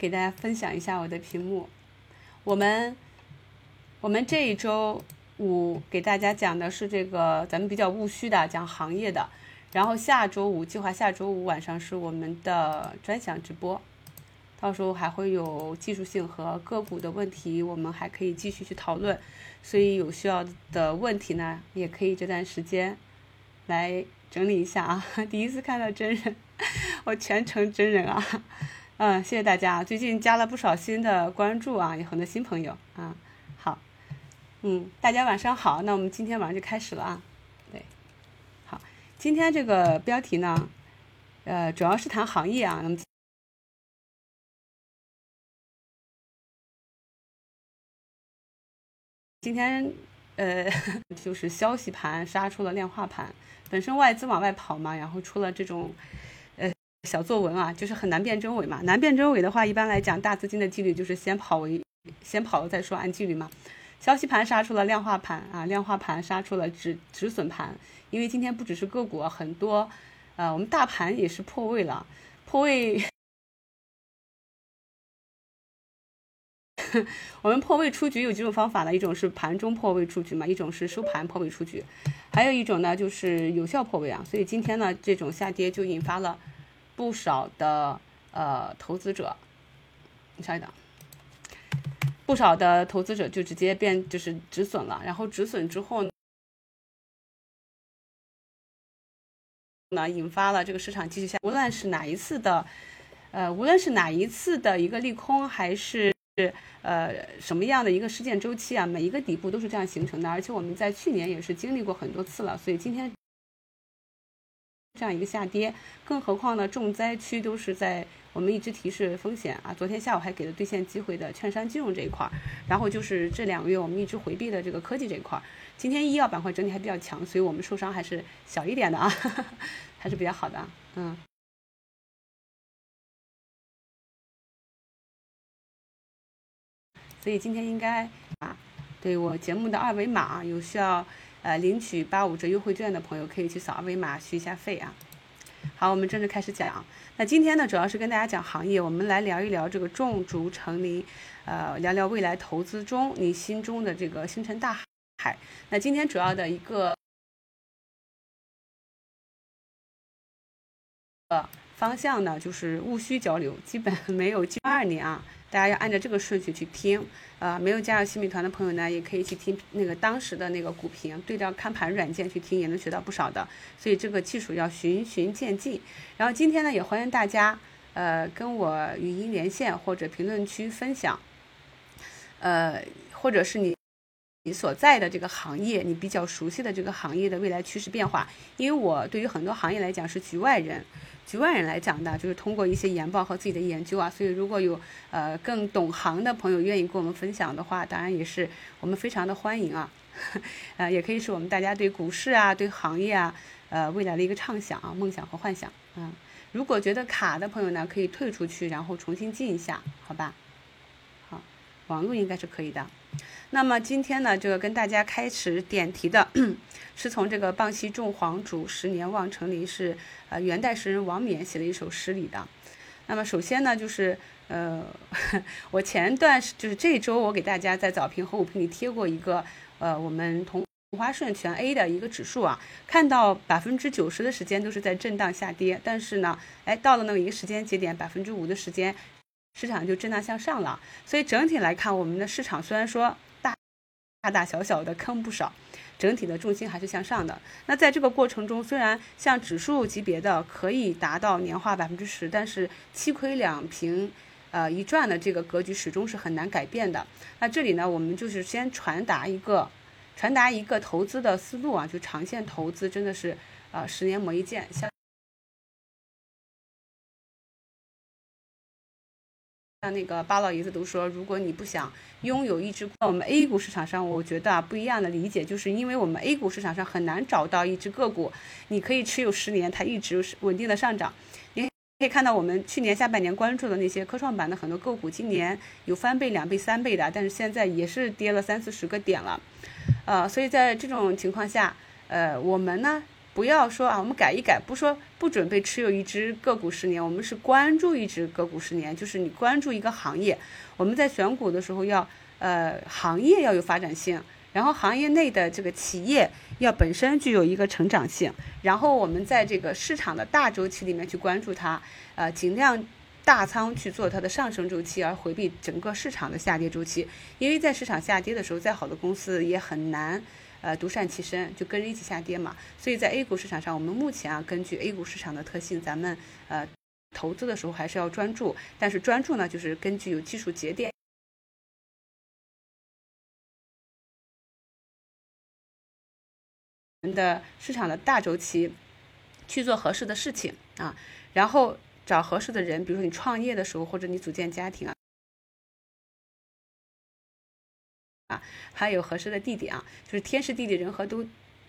给大家分享一下我的屏幕。我们我们这一周五给大家讲的是这个咱们比较务虚的讲行业的，然后下周五计划下周五晚上是我们的专享直播，到时候还会有技术性和个股的问题，我们还可以继续去讨论。所以有需要的问题呢，也可以这段时间来整理一下啊。第一次看到真人，我全程真人啊。嗯，谢谢大家，最近加了不少新的关注啊，有很多新朋友啊。好，嗯，大家晚上好，那我们今天晚上就开始了啊。对，好，今天这个标题呢，呃，主要是谈行业啊。那么今天呃，就是消息盘杀出了量化盘，本身外资往外跑嘛，然后出了这种。小作文啊，就是很难辨真伪嘛。难辨真伪的话，一般来讲，大资金的纪律就是先跑为先跑了再说，按纪律嘛。消息盘杀出了量化盘啊，量化盘杀出了止止损盘。因为今天不只是个股啊，很多呃，我们大盘也是破位了，破位。我们破位出局有几种方法呢？一种是盘中破位出局嘛，一种是收盘破位出局，还有一种呢就是有效破位啊。所以今天呢，这种下跌就引发了。不少的呃投资者，你稍等，不少的投资者就直接变就是止损了，然后止损之后呢，引发了这个市场继续下。无论是哪一次的，呃，无论是哪一次的一个利空，还是呃什么样的一个事件周期啊，每一个底部都是这样形成的。而且我们在去年也是经历过很多次了，所以今天。这样一个下跌，更何况呢？重灾区都是在我们一直提示风险啊。昨天下午还给了兑现机会的券商金融这一块儿，然后就是这两个月我们一直回避的这个科技这一块儿。今天医药板块整体还比较强，所以我们受伤还是小一点的啊，还是比较好的。嗯。所以今天应该啊，对我节目的二维码有需要。呃，领取八五折优惠券的朋友可以去扫二维码续一下费啊。好，我们正式开始讲。那今天呢，主要是跟大家讲行业，我们来聊一聊这个种竹成林，呃，聊聊未来投资中你心中的这个星辰大海。那今天主要的一个呃方向呢，就是务虚交流，基本没有二年啊。大家要按照这个顺序去听，呃，没有加入新米团的朋友呢，也可以去听那个当时的那个股评，对照看盘软件去听，也能学到不少的。所以这个技术要循序渐进。然后今天呢，也欢迎大家，呃，跟我语音连线或者评论区分享，呃，或者是你你所在的这个行业，你比较熟悉的这个行业的未来趋势变化。因为我对于很多行业来讲是局外人。局外人来讲的，就是通过一些研报和自己的研究啊，所以如果有呃更懂行的朋友愿意跟我们分享的话，当然也是我们非常的欢迎啊，呃，也可以是我们大家对股市啊、对行业啊、呃未来的一个畅想啊、梦想和幻想啊。如果觉得卡的朋友呢，可以退出去，然后重新进一下，好吧？好，网络应该是可以的。那么今天呢，这个跟大家开始点题的，是从这个“傍溪种黄竹，十年望成林”是呃元代诗人王冕写的一首诗里的。那么首先呢，就是呃，我前段就是这周我给大家在早评和午评里贴过一个呃我们同花顺全 A 的一个指数啊，看到百分之九十的时间都是在震荡下跌，但是呢，哎到了那么一个时间节点，百分之五的时间市场就震荡向上了。所以整体来看，我们的市场虽然说。大大大小小的坑不少，整体的重心还是向上的。那在这个过程中，虽然像指数级别的可以达到年化百分之十，但是七亏两平，呃一赚的这个格局始终是很难改变的。那这里呢，我们就是先传达一个，传达一个投资的思路啊，就长线投资真的是，呃十年磨一剑。像像那个巴老爷子都说，如果你不想拥有一只，在我们 A 股市场上，我觉得啊不一样的理解，就是因为我们 A 股市场上很难找到一只个股，你可以持有十年，它一直稳定的上涨。你可以看到我们去年下半年关注的那些科创板的很多个股，今年有翻倍、两倍、三倍的，但是现在也是跌了三四十个点了。呃，所以在这种情况下，呃，我们呢不要说啊，我们改一改，不说不准备持有一只个股十年，我们是关注一只个股十年，就是你关注一个行业，我们在选股的时候要呃行业要有发展性，然后行业内的这个企业要本身具有一个成长性，然后我们在这个市场的大周期里面去关注它，呃，尽量。大仓去做它的上升周期，而回避整个市场的下跌周期，因为在市场下跌的时候，再好的公司也很难，呃，独善其身，就跟着一起下跌嘛。所以在 A 股市场上，我们目前啊，根据 A 股市场的特性，咱们呃投资的时候还是要专注，但是专注呢，就是根据有技术节点的市场的大周期去做合适的事情啊，然后。找合适的人，比如说你创业的时候，或者你组建家庭啊，啊，还有合适的地点啊，就是天时地利人和都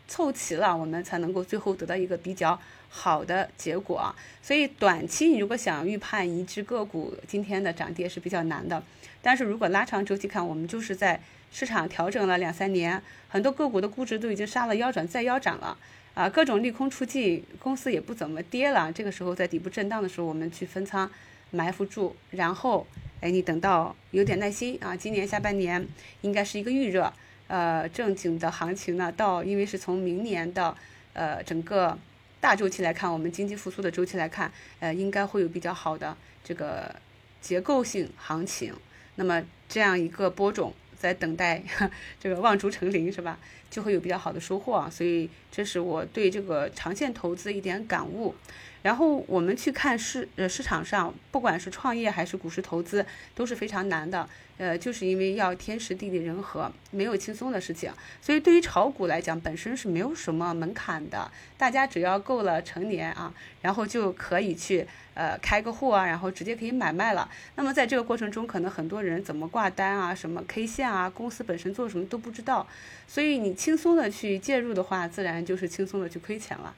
凑齐了，我们才能够最后得到一个比较好的结果啊。所以短期你如果想预判一只个股今天的涨跌是比较难的，但是如果拉长周期看，我们就是在市场调整了两三年，很多个股的估值都已经杀了腰斩再腰斩了。啊，各种利空出尽，公司也不怎么跌了。这个时候在底部震荡的时候，我们去分仓埋伏住，然后，哎，你等到有点耐心啊。今年下半年应该是一个预热，呃，正经的行情呢，到因为是从明年的呃整个大周期来看，我们经济复苏的周期来看，呃，应该会有比较好的这个结构性行情。那么这样一个播种。在等待 这个望竹成林是吧？就会有比较好的收获啊，所以这是我对这个长线投资一点感悟。然后我们去看市呃市场上，不管是创业还是股市投资，都是非常难的。呃，就是因为要天时地利人和，没有轻松的事情。所以对于炒股来讲，本身是没有什么门槛的，大家只要够了成年啊，然后就可以去呃开个户啊，然后直接可以买卖了。那么在这个过程中，可能很多人怎么挂单啊，什么 K 线啊，公司本身做什么都不知道。所以你轻松的去介入的话，自然就是轻松的去亏钱了。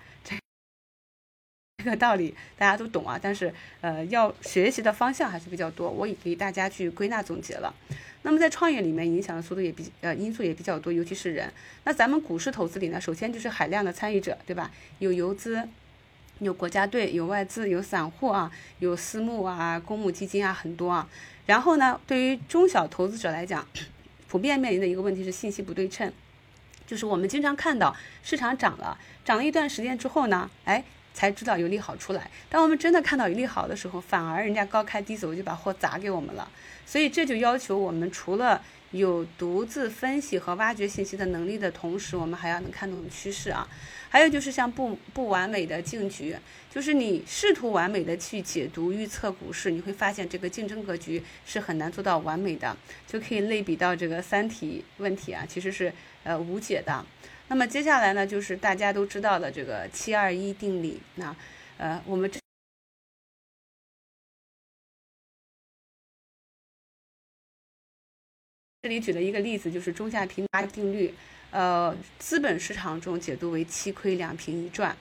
这。个道理大家都懂啊，但是呃，要学习的方向还是比较多，我也给大家去归纳总结了。那么在创业里面，影响的速度也比呃因素也比较多，尤其是人。那咱们股市投资里呢，首先就是海量的参与者，对吧？有游资，有国家队，有外资，有散户啊，有私募啊，公募基金啊，很多啊。然后呢，对于中小投资者来讲，普遍面临的一个问题是信息不对称，就是我们经常看到市场涨了，涨了一段时间之后呢，哎。才知道有利好出来。当我们真的看到有利好的时候，反而人家高开低走就把货砸给我们了。所以这就要求我们除了有独自分析和挖掘信息的能力的同时，我们还要能看懂趋势啊。还有就是像不不完美的竞局，就是你试图完美的去解读预测股市，你会发现这个竞争格局是很难做到完美的。就可以类比到这个三体问题啊，其实是呃无解的。那么接下来呢，就是大家都知道的这个七二一定理。那，呃，我们这这里举了一个例子，就是中下平八定律。呃，资本市场中解读为七亏两平一赚。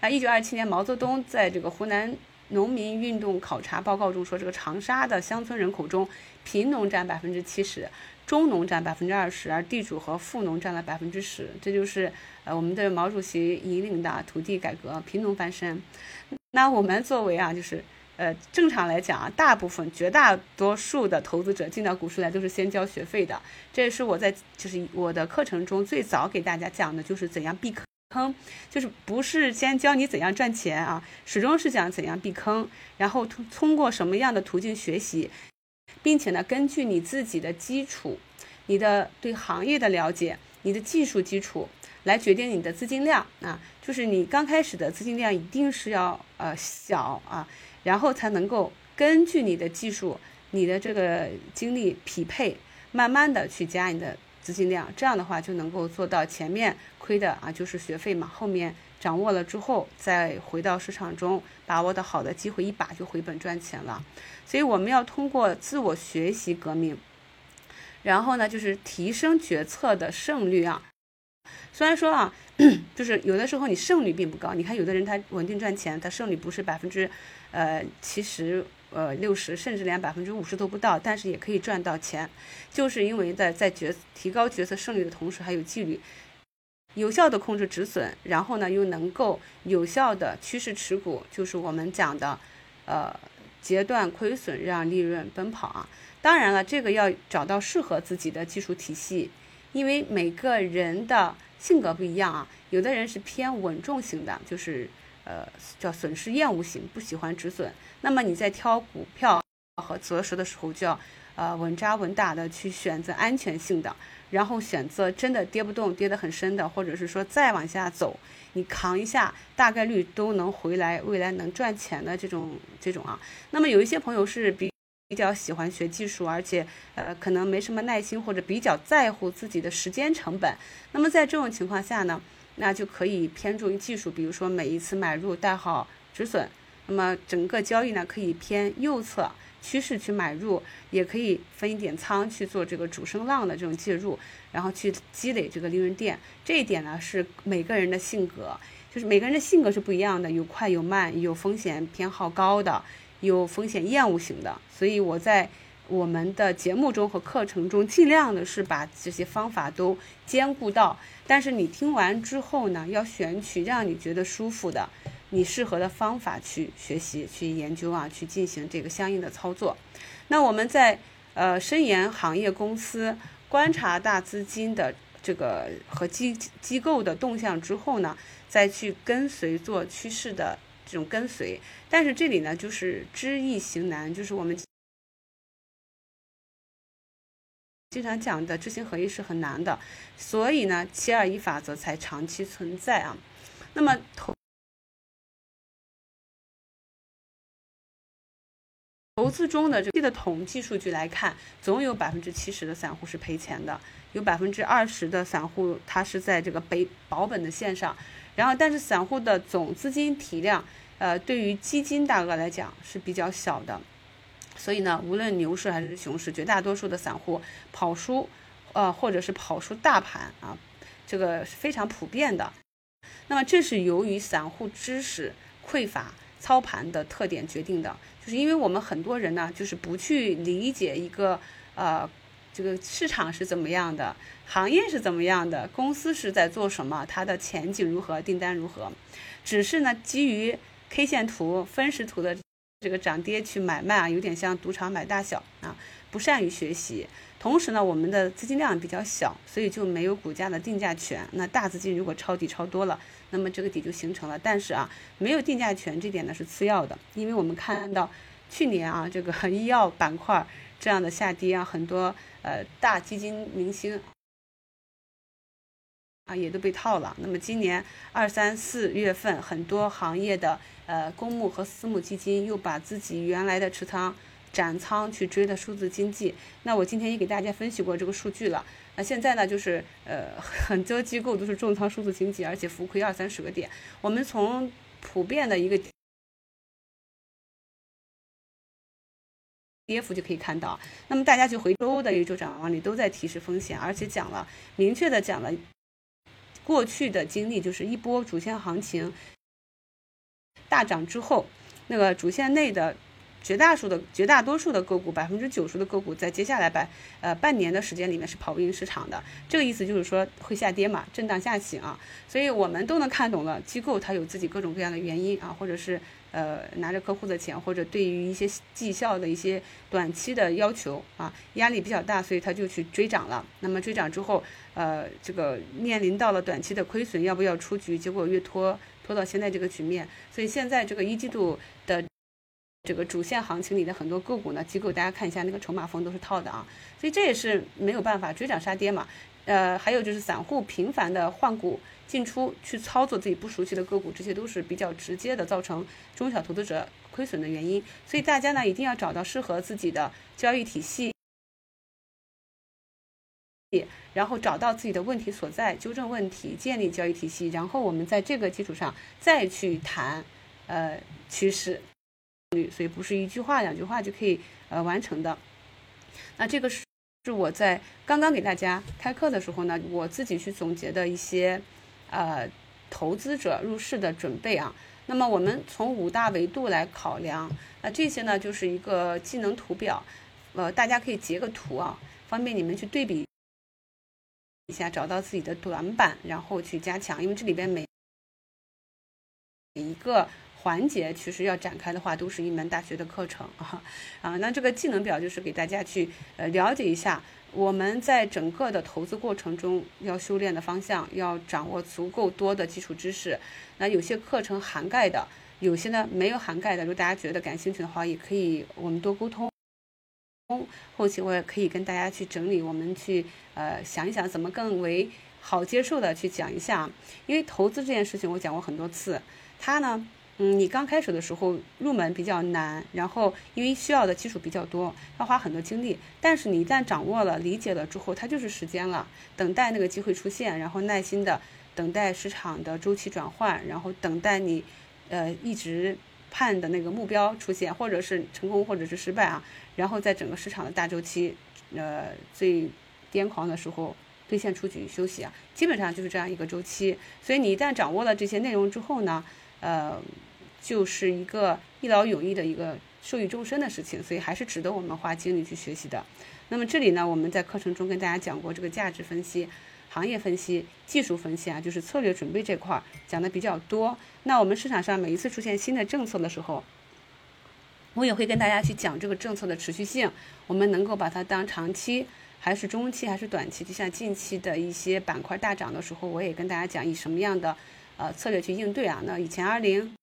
那一九二七年，毛泽东在这个湖南农民运动考察报告中说，这个长沙的乡村人口中，贫农占百分之七十。中农占百分之二十，而地主和富农占了百分之十，这就是呃我们的毛主席引领的土地改革，贫农翻身。那我们作为啊，就是呃正常来讲啊，大部分绝大多数的投资者进到股市来都是先交学费的，这也是我在就是我的课程中最早给大家讲的，就是怎样避坑，就是不是先教你怎样赚钱啊，始终是讲怎样避坑，然后通通过什么样的途径学习。并且呢，根据你自己的基础、你的对行业的了解、你的技术基础来决定你的资金量啊，就是你刚开始的资金量一定是要呃小啊，然后才能够根据你的技术、你的这个精力匹配，慢慢的去加你的资金量，这样的话就能够做到前面亏的啊就是学费嘛，后面。掌握了之后，再回到市场中，把握的好的机会，一把就回本赚钱了。所以我们要通过自我学习革命，然后呢，就是提升决策的胜率啊。虽然说啊，就是有的时候你胜率并不高。你看有的人他稳定赚钱，他胜率不是百分之呃七十呃六十，甚至连百分之五十都不到，但是也可以赚到钱，就是因为在在决提高决策胜率的同时，还有纪律。有效的控制止损，然后呢又能够有效的趋势持股，就是我们讲的，呃，截断亏损，让利润奔跑啊。当然了，这个要找到适合自己的技术体系，因为每个人的性格不一样啊。有的人是偏稳重型的，就是呃叫损失厌恶型，不喜欢止损。那么你在挑股票和择时的时候，就要呃稳扎稳打的去选择安全性的。然后选择真的跌不动、跌得很深的，或者是说再往下走，你扛一下，大概率都能回来，未来能赚钱的这种这种啊。那么有一些朋友是比比较喜欢学技术，而且呃可能没什么耐心，或者比较在乎自己的时间成本。那么在这种情况下呢，那就可以偏重于技术，比如说每一次买入带好止损，那么整个交易呢可以偏右侧。趋势去买入，也可以分一点仓去做这个主升浪的这种介入，然后去积累这个利润垫。这一点呢是每个人的性格，就是每个人的性格是不一样的，有快有慢，有风险偏好高的，有风险厌恶型的。所以我在我们的节目中和课程中，尽量的是把这些方法都兼顾到。但是你听完之后呢，要选取让你觉得舒服的。你适合的方法去学习、去研究啊，去进行这个相应的操作。那我们在呃深研行业公司，观察大资金的这个和机机构的动向之后呢，再去跟随做趋势的这种跟随。但是这里呢，就是知易行难，就是我们经常讲的知行合一是很难的，所以呢，七二一法则才长期存在啊。那么投。投资中的这个的统计数据来看，总有百分之七十的散户是赔钱的，有百分之二十的散户他是在这个北保本的线上，然后但是散户的总资金体量，呃，对于基金大额来讲是比较小的，所以呢，无论牛市还是熊市，绝大多数的散户跑输，呃，或者是跑输大盘啊，这个是非常普遍的。那么这是由于散户知识匮乏。操盘的特点决定的，就是因为我们很多人呢，就是不去理解一个呃，这个市场是怎么样的，行业是怎么样的，公司是在做什么，它的前景如何，订单如何，只是呢基于 K 线图、分时图的这个涨跌去买卖啊，有点像赌场买大小啊，不善于学习。同时呢，我们的资金量比较小，所以就没有股价的定价权。那大资金如果抄底抄多了，那么这个底就形成了。但是啊，没有定价权这点呢是次要的，因为我们看到去年啊这个医药板块这样的下跌啊，很多呃大基金明星啊也都被套了。那么今年二三四月份，很多行业的呃公募和私募基金又把自己原来的持仓。斩仓去追的数字经济，那我今天也给大家分析过这个数据了。那现在呢，就是呃很多机构都是重仓数字经济，而且浮亏二三十个点。我们从普遍的一个跌幅就可以看到，那么大家去回周的一周展望里都在提示风险，而且讲了明确的讲了过去的经历，就是一波主线行情大涨之后，那个主线内的。绝大数的绝大多数的个股，百分之九十的个股，在接下来百呃半年的时间里面是跑不赢市场的。这个意思就是说会下跌嘛，震荡下行啊。所以我们都能看懂了，机构它有自己各种各样的原因啊，或者是呃拿着客户的钱，或者对于一些绩效的一些短期的要求啊，压力比较大，所以他就去追涨了。那么追涨之后，呃，这个面临到了短期的亏损，要不要出局？结果越拖拖到现在这个局面，所以现在这个一季度。这个主线行情里的很多个股呢，机构大家看一下那个筹码峰都是套的啊，所以这也是没有办法追涨杀跌嘛。呃，还有就是散户频繁的换股进出去操作自己不熟悉的个股，这些都是比较直接的造成中小投资者亏损的原因。所以大家呢一定要找到适合自己的交易体系，然后找到自己的问题所在，纠正问题，建立交易体系，然后我们在这个基础上再去谈呃趋势。所以不是一句话两句话就可以呃完成的。那这个是是我在刚刚给大家开课的时候呢，我自己去总结的一些呃投资者入市的准备啊。那么我们从五大维度来考量，那这些呢就是一个技能图表，呃大家可以截个图啊，方便你们去对比。一下，找到自己的短板，然后去加强。因为这里边每每一个环节，其实要展开的话，都是一门大学的课程啊 啊。那这个技能表就是给大家去呃了解一下，我们在整个的投资过程中要修炼的方向，要掌握足够多的基础知识。那有些课程涵盖的，有些呢没有涵盖的。如果大家觉得感兴趣的话，也可以我们多沟通。后期我也可以跟大家去整理，我们去呃想一想怎么更为好接受的去讲一下。因为投资这件事情我讲过很多次，它呢，嗯，你刚开始的时候入门比较难，然后因为需要的基础比较多，要花很多精力。但是你一旦掌握了、理解了之后，它就是时间了，等待那个机会出现，然后耐心的等待市场的周期转换，然后等待你，呃，一直。判的那个目标出现，或者是成功，或者是失败啊，然后在整个市场的大周期，呃，最癫狂的时候兑现出局休息啊，基本上就是这样一个周期。所以你一旦掌握了这些内容之后呢，呃，就是一个一劳永逸的一个受益终身的事情，所以还是值得我们花精力去学习的。那么这里呢，我们在课程中跟大家讲过这个价值分析。行业分析、技术分析啊，就是策略准备这块儿讲的比较多。那我们市场上每一次出现新的政策的时候，我也会跟大家去讲这个政策的持续性，我们能够把它当长期，还是中期，还是短期？就像近期的一些板块大涨的时候，我也跟大家讲以什么样的呃策略去应对啊。那以前二零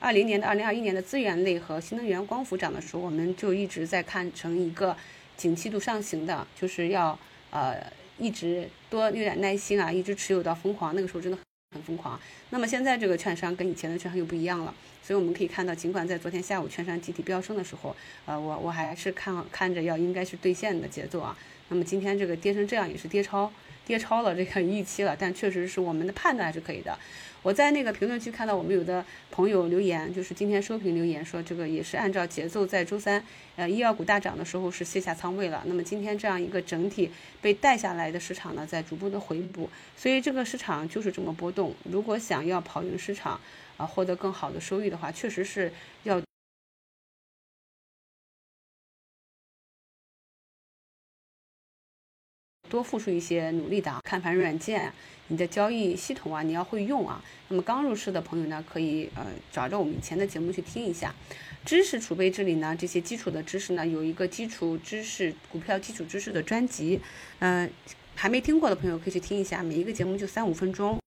二零年的、二零二一年的资源类和新能源光伏涨的时候，我们就一直在看成一个景气度上行的，就是要呃。一直多有点耐心啊，一直持有到疯狂，那个时候真的很疯狂。那么现在这个券商跟以前的券商又不一样了，所以我们可以看到，尽管在昨天下午券商集体飙升的时候，呃，我我还是看看着要应该是兑现的节奏啊。那么今天这个跌成这样也是跌超。跌超了这个预期了，但确实是我们的判断还是可以的。我在那个评论区看到我们有的朋友留言，就是今天收评留言说这个也是按照节奏，在周三呃医药股大涨的时候是卸下仓位了。那么今天这样一个整体被带下来的市场呢，在逐步的回补，所以这个市场就是这么波动。如果想要跑赢市场啊，获得更好的收益的话，确实是要。多付出一些努力的看盘软件，你的交易系统啊，你要会用啊。那么刚入市的朋友呢，可以呃找着我们以前的节目去听一下。知识储备这里呢，这些基础的知识呢，有一个基础知识股票基础知识的专辑，嗯，还没听过的朋友可以去听一下，每一个节目就三五分钟。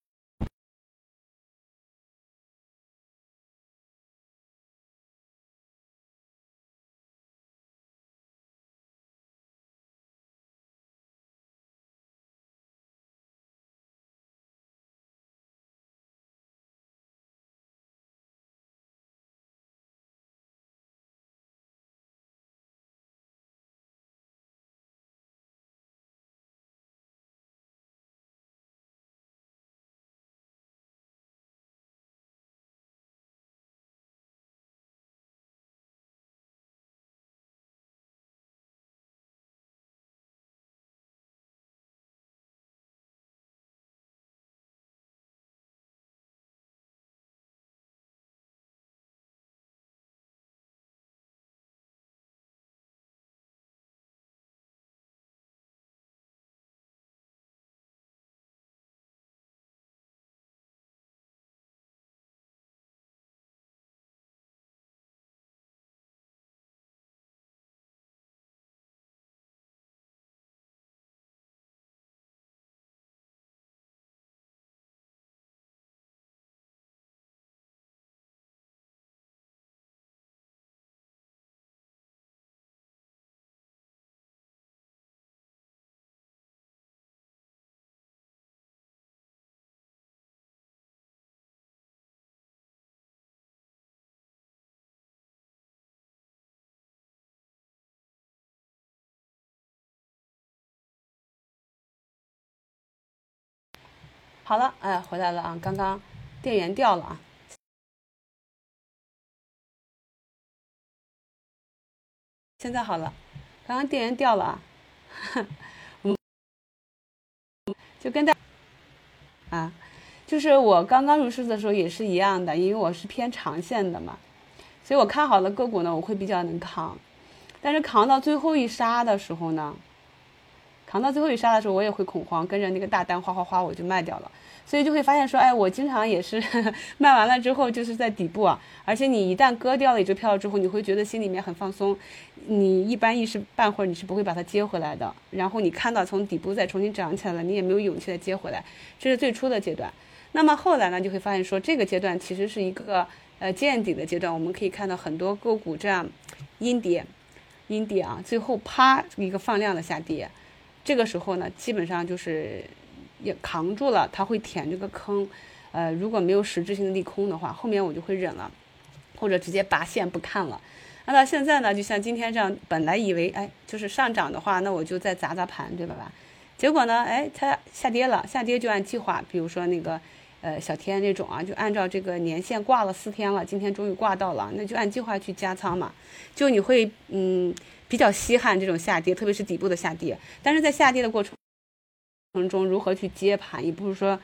好了，哎，回来了啊！刚刚电源掉了啊，现在好了。刚刚电源掉了啊，我就跟大啊，就是我刚刚入市的时候也是一样的，因为我是偏长线的嘛，所以我看好的个股呢，我会比较能扛，但是扛到最后一杀的时候呢。扛到最后一杀的时候，我也会恐慌，跟着那个大单哗哗哗我就卖掉了。所以就会发现说，哎，我经常也是 卖完了之后就是在底部啊，而且你一旦割掉了一只票之后，你会觉得心里面很放松，你一般一时半会儿你是不会把它接回来的。然后你看到从底部再重新涨起来了，你也没有勇气再接回来，这是最初的阶段。那么后来呢，就会发现说，这个阶段其实是一个呃见底的阶段，我们可以看到很多个股这样阴跌，阴跌啊，最后啪一个放量的下跌，这个时候呢，基本上就是。也扛住了，它会填这个坑，呃，如果没有实质性的利空的话，后面我就会忍了，或者直接拔线不看了。那到现在呢，就像今天这样，本来以为哎，就是上涨的话，那我就再砸砸盘，对吧？结果呢，哎，它下跌了，下跌就按计划，比如说那个，呃，小天那种啊，就按照这个年限挂了四天了，今天终于挂到了，那就按计划去加仓嘛。就你会嗯比较稀罕这种下跌，特别是底部的下跌，但是在下跌的过程。程中如何去接盘，也不是说，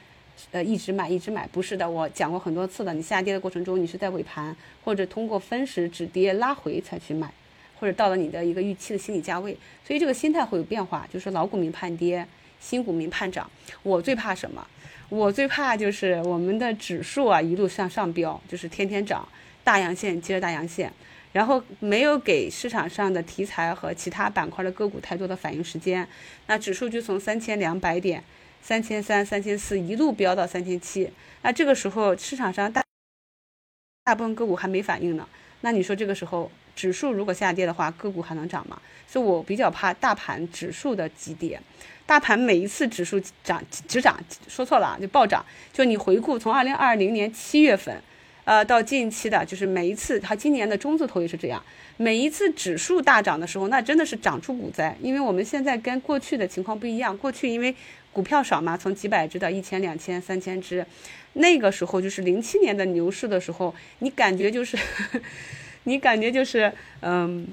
呃，一直买一直买，不是的。我讲过很多次的，你下跌的过程中，你是在尾盘或者通过分时止跌拉回才去买，或者到了你的一个预期的心理价位，所以这个心态会有变化。就是老股民盼跌，新股民盼涨。我最怕什么？我最怕就是我们的指数啊一路向上飙，就是天天涨，大阳线接着大阳线。然后没有给市场上的题材和其他板块的个股太多的反应时间，那指数就从三千两百点、三千三、三千四一路飙到三千七。那这个时候市场上大大部分个股还没反应呢。那你说这个时候指数如果下跌的话，个股还能涨吗？所以我比较怕大盘指数的急跌。大盘每一次指数涨只涨，说错了就暴涨。就你回顾从二零二零年七月份。呃，到近期的，就是每一次，它今年的中字头也是这样，每一次指数大涨的时候，那真的是涨出股灾。因为我们现在跟过去的情况不一样，过去因为股票少嘛，从几百只到一千、两千、三千只，那个时候就是零七年的牛市的时候，你感觉就是，你感觉就是，嗯，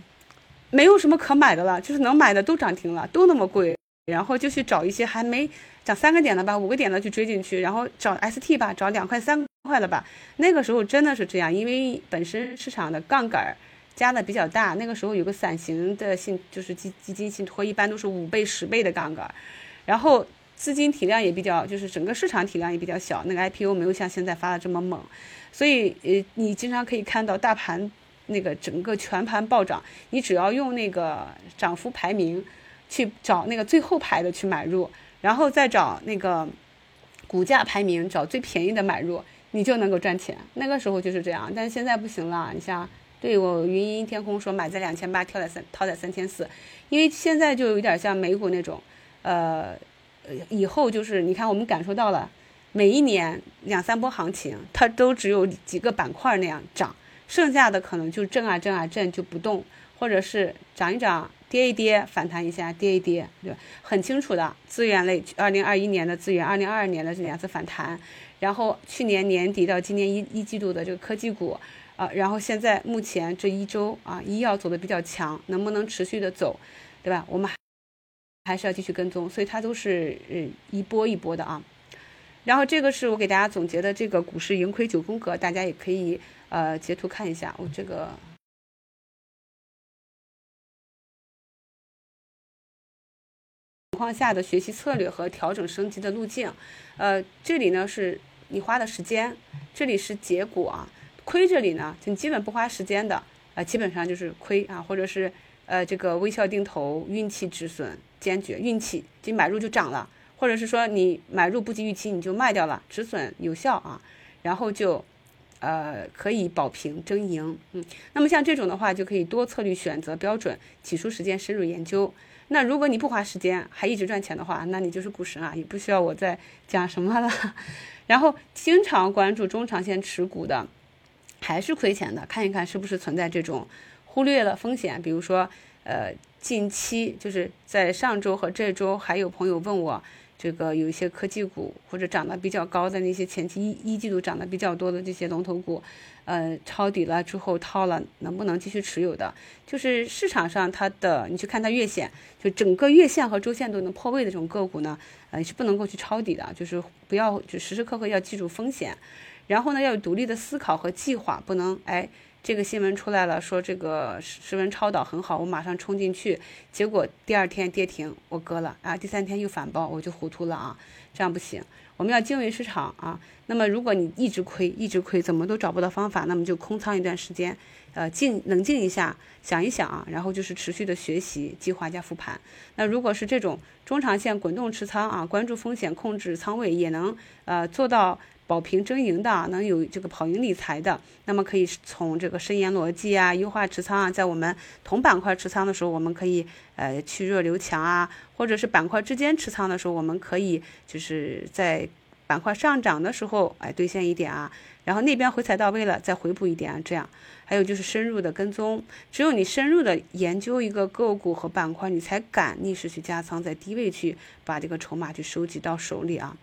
没有什么可买的了，就是能买的都涨停了，都那么贵，然后就去找一些还没涨三个点的吧，五个点的去追进去，然后找 ST 吧，找两块三。块了吧？那个时候真的是这样，因为本身市场的杠杆加的比较大。那个时候有个伞形的信，就是基基金信托，一般都是五倍、十倍的杠杆，然后资金体量也比较，就是整个市场体量也比较小。那个 IPO 没有像现在发的这么猛，所以呃，你经常可以看到大盘那个整个全盘暴涨，你只要用那个涨幅排名去找那个最后排的去买入，然后再找那个股价排名找最便宜的买入。你就能够赚钱，那个时候就是这样，但是现在不行了。你像对我云音天空说买在两千八，跳在三，套在三千四，因为现在就有点像美股那种，呃，以后就是你看我们感受到了，每一年两三波行情，它都只有几个板块那样涨，剩下的可能就震啊震啊震就不动，或者是涨一涨，跌一跌，反弹一下，跌一跌，对吧？很清楚的资源类，二零二一年的资源，二零二二年的这两次反弹。然后去年年底到今年一一季度的这个科技股，啊，然后现在目前这一周啊，医药走的比较强，能不能持续的走，对吧？我们还是要继续跟踪，所以它都是嗯一波一波的啊。然后这个是我给大家总结的这个股市盈亏九宫格，大家也可以呃截图看一下。我这个情况下的学习策略和调整升级的路径，呃，这里呢是。你花的时间，这里是结果啊，亏这里呢，你基本不花时间的，啊，基本上就是亏啊，或者是呃这个微笑定投，运气止损坚决，运气就买入就涨了，或者是说你买入不及预期你就卖掉了，止损有效啊，然后就呃可以保平争赢，嗯，那么像这种的话就可以多策略选择标准，起初时间深入研究。那如果你不花时间还一直赚钱的话，那你就是股神啊，也不需要我再讲什么了。然后经常关注中长线持股的，还是亏钱的，看一看是不是存在这种忽略了风险。比如说，呃，近期就是在上周和这周，还有朋友问我，这个有一些科技股或者涨得比较高的那些前期一一季度涨得比较多的这些龙头股，呃，抄底了之后套了，能不能继续持有的？就是市场上它的，你去看它月线，就整个月线和周线都能破位的这种个股呢？呃，是不能够去抄底的，就是不要就时时刻刻要记住风险，然后呢要有独立的思考和计划，不能哎这个新闻出来了，说这个室温超导很好，我马上冲进去，结果第二天跌停，我割了啊，第三天又反包，我就糊涂了啊，这样不行，我们要敬畏市场啊。那么如果你一直亏，一直亏，怎么都找不到方法，那么就空仓一段时间，呃，静冷静一下，想一想啊，然后就是持续的学习、计划加复盘。那如果是这种中长线滚动持仓啊，关注风险、控制仓位，也能呃做到。保平争赢的，能有这个跑赢理财的，那么可以从这个深研逻辑啊、优化持仓啊，在我们同板块持仓的时候，我们可以呃去弱留强啊，或者是板块之间持仓的时候，我们可以就是在板块上涨的时候，哎兑现一点啊，然后那边回踩到位了再回补一点啊，这样。还有就是深入的跟踪，只有你深入的研究一个个股和板块，你才敢逆势去加仓，在低位去把这个筹码去收集到手里啊。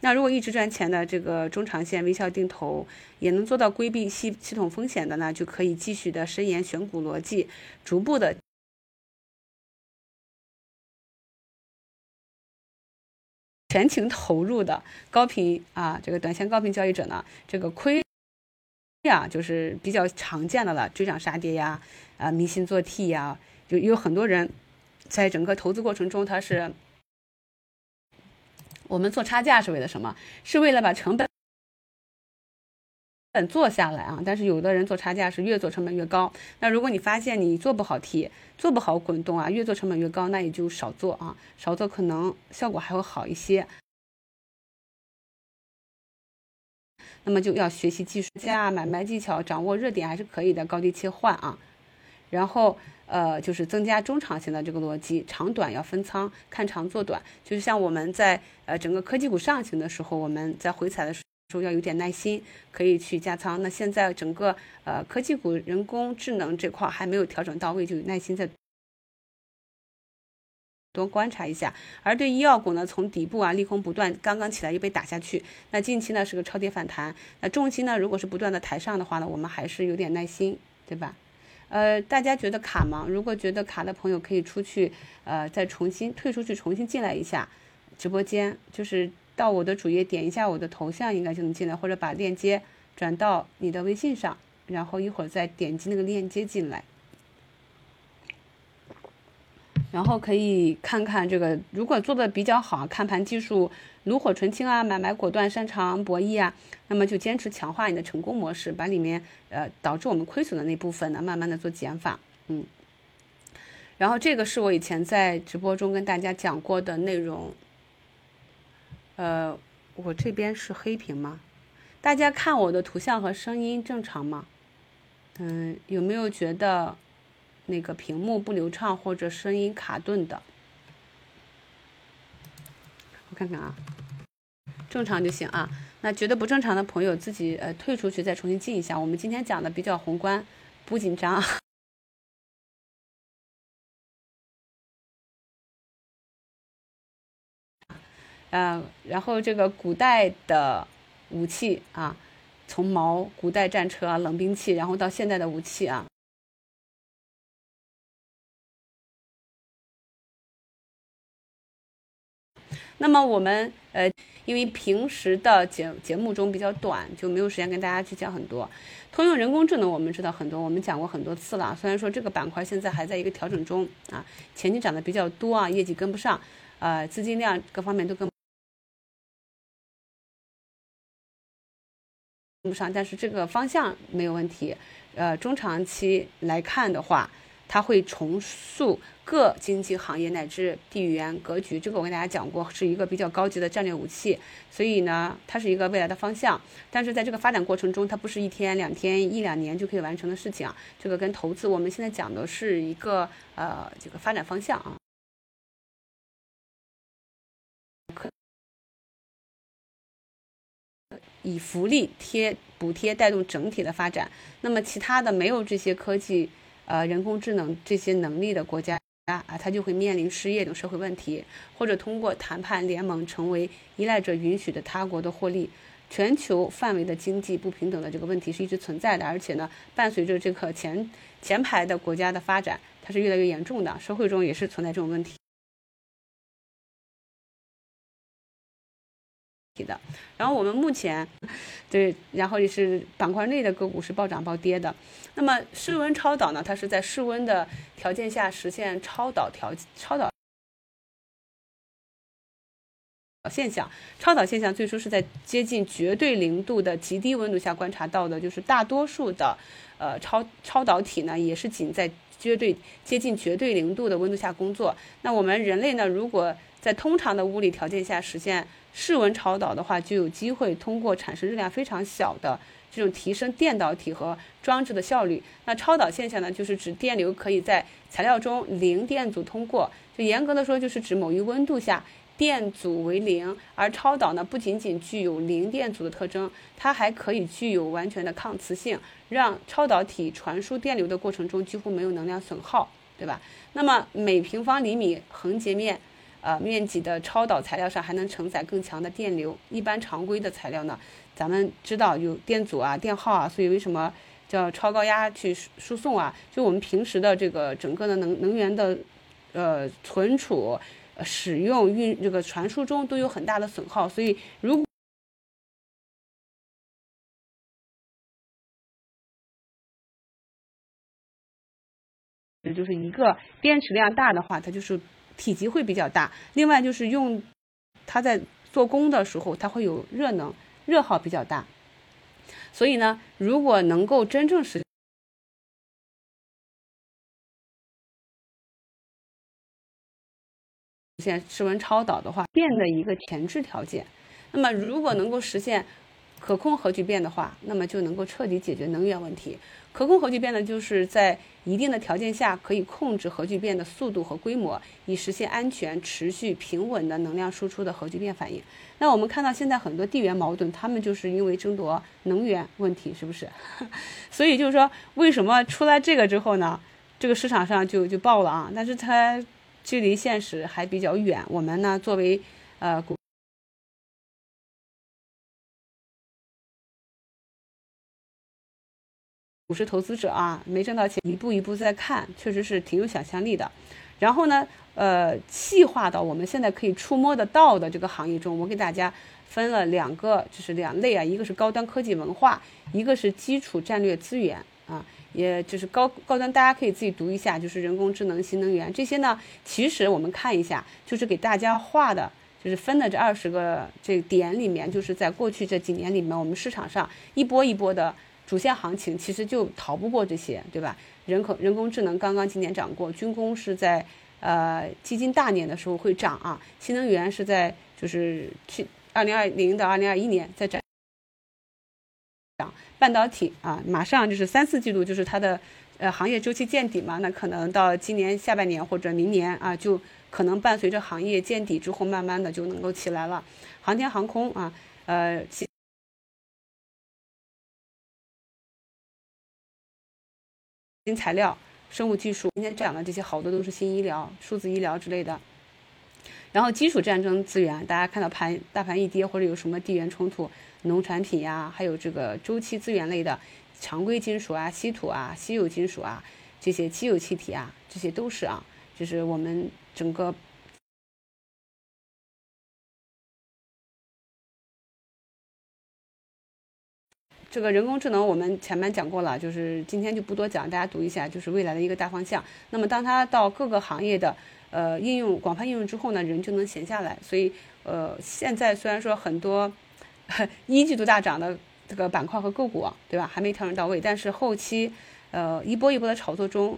那如果一直赚钱的这个中长线微笑定投，也能做到规避系系统风险的呢，就可以继续的深研选股逻辑，逐步的全情投入的高频啊，这个短线高频交易者呢，这个亏呀，就是比较常见的了，追涨杀跌呀，啊迷信做 T 呀，就有很多人在整个投资过程中他是。我们做差价是为了什么？是为了把成本本做下来啊！但是有的人做差价是越做成本越高。那如果你发现你做不好题做不好滚动啊，越做成本越高，那也就少做啊，少做可能效果还会好一些。那么就要学习技术价、买卖技巧，掌握热点还是可以的，高低切换啊，然后。呃，就是增加中长线的这个逻辑，长短要分仓，看长做短。就是像我们在呃整个科技股上行的时候，我们在回踩的时候要有点耐心，可以去加仓。那现在整个呃科技股、人工智能这块还没有调整到位，就有耐心再多观察一下。而对医药股呢，从底部啊利空不断，刚刚起来又被打下去，那近期呢是个超跌反弹。那重心呢，如果是不断的抬上的话呢，我们还是有点耐心，对吧？呃，大家觉得卡吗？如果觉得卡的朋友可以出去，呃，再重新退出去，重新进来一下直播间，就是到我的主页点一下我的头像，应该就能进来，或者把链接转到你的微信上，然后一会儿再点击那个链接进来。然后可以看看这个，如果做的比较好，看盘技术炉火纯青啊，买卖果断，擅长博弈啊，那么就坚持强化你的成功模式，把里面呃导致我们亏损的那部分呢，慢慢的做减法，嗯。然后这个是我以前在直播中跟大家讲过的内容。呃，我这边是黑屏吗？大家看我的图像和声音正常吗？嗯，有没有觉得？那个屏幕不流畅或者声音卡顿的，我看看啊，正常就行啊。那觉得不正常的朋友自己呃退出去再重新进一下。我们今天讲的比较宏观，不紧张。嗯，然后这个古代的武器啊，从矛、古代战车啊、冷兵器，然后到现代的武器啊。那么我们呃，因为平时的节节目中比较短，就没有时间跟大家去讲很多。通用人工智能我们知道很多，我们讲过很多次了。虽然说这个板块现在还在一个调整中啊，前期涨得比较多啊，业绩跟不上，呃，资金量各方面都跟不上，但是这个方向没有问题。呃，中长期来看的话。它会重塑各经济行业乃至地缘格局，这个我跟大家讲过，是一个比较高级的战略武器。所以呢，它是一个未来的方向。但是在这个发展过程中，它不是一天两天、一两年就可以完成的事情啊。这个跟投资，我们现在讲的是一个呃这个发展方向啊，以福利贴补贴带动整体的发展。那么其他的没有这些科技。呃，人工智能这些能力的国家啊，它就会面临失业等社会问题，或者通过谈判联盟成为依赖者允许的他国的获利。全球范围的经济不平等的这个问题是一直存在的，而且呢，伴随着这个前前排的国家的发展，它是越来越严重的，社会中也是存在这种问题。的。然后我们目前，对，然后也是板块内的个股是暴涨暴跌的。那么室温超导呢，它是在室温的条件下实现超导条超导。现象，超导现象最初是在接近绝对零度的极低温度下观察到的，就是大多数的，呃，超超导体呢，也是仅在绝对接近绝对零度的温度下工作。那我们人类呢，如果在通常的物理条件下实现室温超导的话，就有机会通过产生热量非常小的这种提升电导体和装置的效率。那超导现象呢，就是指电流可以在材料中零电阻通过，就严格的说，就是指某一温度下。电阻为零，而超导呢不仅仅具有零电阻的特征，它还可以具有完全的抗磁性，让超导体传输电流的过程中几乎没有能量损耗，对吧？那么每平方厘米横截面，呃面积的超导材料上还能承载更强的电流。一般常规的材料呢，咱们知道有电阻啊、电耗啊，所以为什么叫超高压去输输送啊？就我们平时的这个整个的能能源的，呃存储。使用运这个传输中都有很大的损耗，所以如果就是一个电池量大的话，它就是体积会比较大。另外就是用它在做工的时候，它会有热能，热耗比较大。所以呢，如果能够真正实现室温超导的话，电的一个前置条件。那么，如果能够实现可控核聚变的话，那么就能够彻底解决能源问题。可控核聚变呢，就是在一定的条件下可以控制核聚变的速度和规模，以实现安全、持续、平稳的能量输出的核聚变反应。那我们看到现在很多地缘矛盾，他们就是因为争夺能源问题，是不是？所以就是说，为什么出来这个之后呢，这个市场上就就爆了啊？但是它。距离现实还比较远，我们呢作为呃股市投资者啊，没挣到钱，一步一步在看，确实是挺有想象力的。然后呢，呃，细化到我们现在可以触摸得到的这个行业中，我给大家分了两个，就是两类啊，一个是高端科技文化，一个是基础战略资源啊。也就是高高端，大家可以自己读一下，就是人工智能、新能源这些呢。其实我们看一下，就是给大家画的，就是分的这二十个这点里面，就是在过去这几年里面，我们市场上一波一波的主线行情，其实就逃不过这些，对吧？人口人工智能刚刚今年涨过，军工是在呃基金大年的时候会涨啊，新能源是在就是去二零二零到二零二一年在涨。半导体啊，马上就是三四季度，就是它的呃行业周期见底嘛，那可能到今年下半年或者明年啊，就可能伴随着行业见底之后，慢慢的就能够起来了。航天航空啊，呃，新材料、生物技术，今天讲的这些好多都是新医疗、数字医疗之类的。然后基础战争资源，大家看到盘大盘一跌或者有什么地缘冲突。农产品呀，还有这个周期资源类的常规金属啊、稀土啊、稀有金属啊，这些稀有气体啊，这些都是啊，就是我们整个这个人工智能，我们前面讲过了，就是今天就不多讲，大家读一下，就是未来的一个大方向。那么当它到各个行业的呃应用广泛应用之后呢，人就能闲下来。所以呃，现在虽然说很多。一季度大涨的这个板块和个股，对吧？还没调整到位，但是后期，呃，一波一波的炒作中，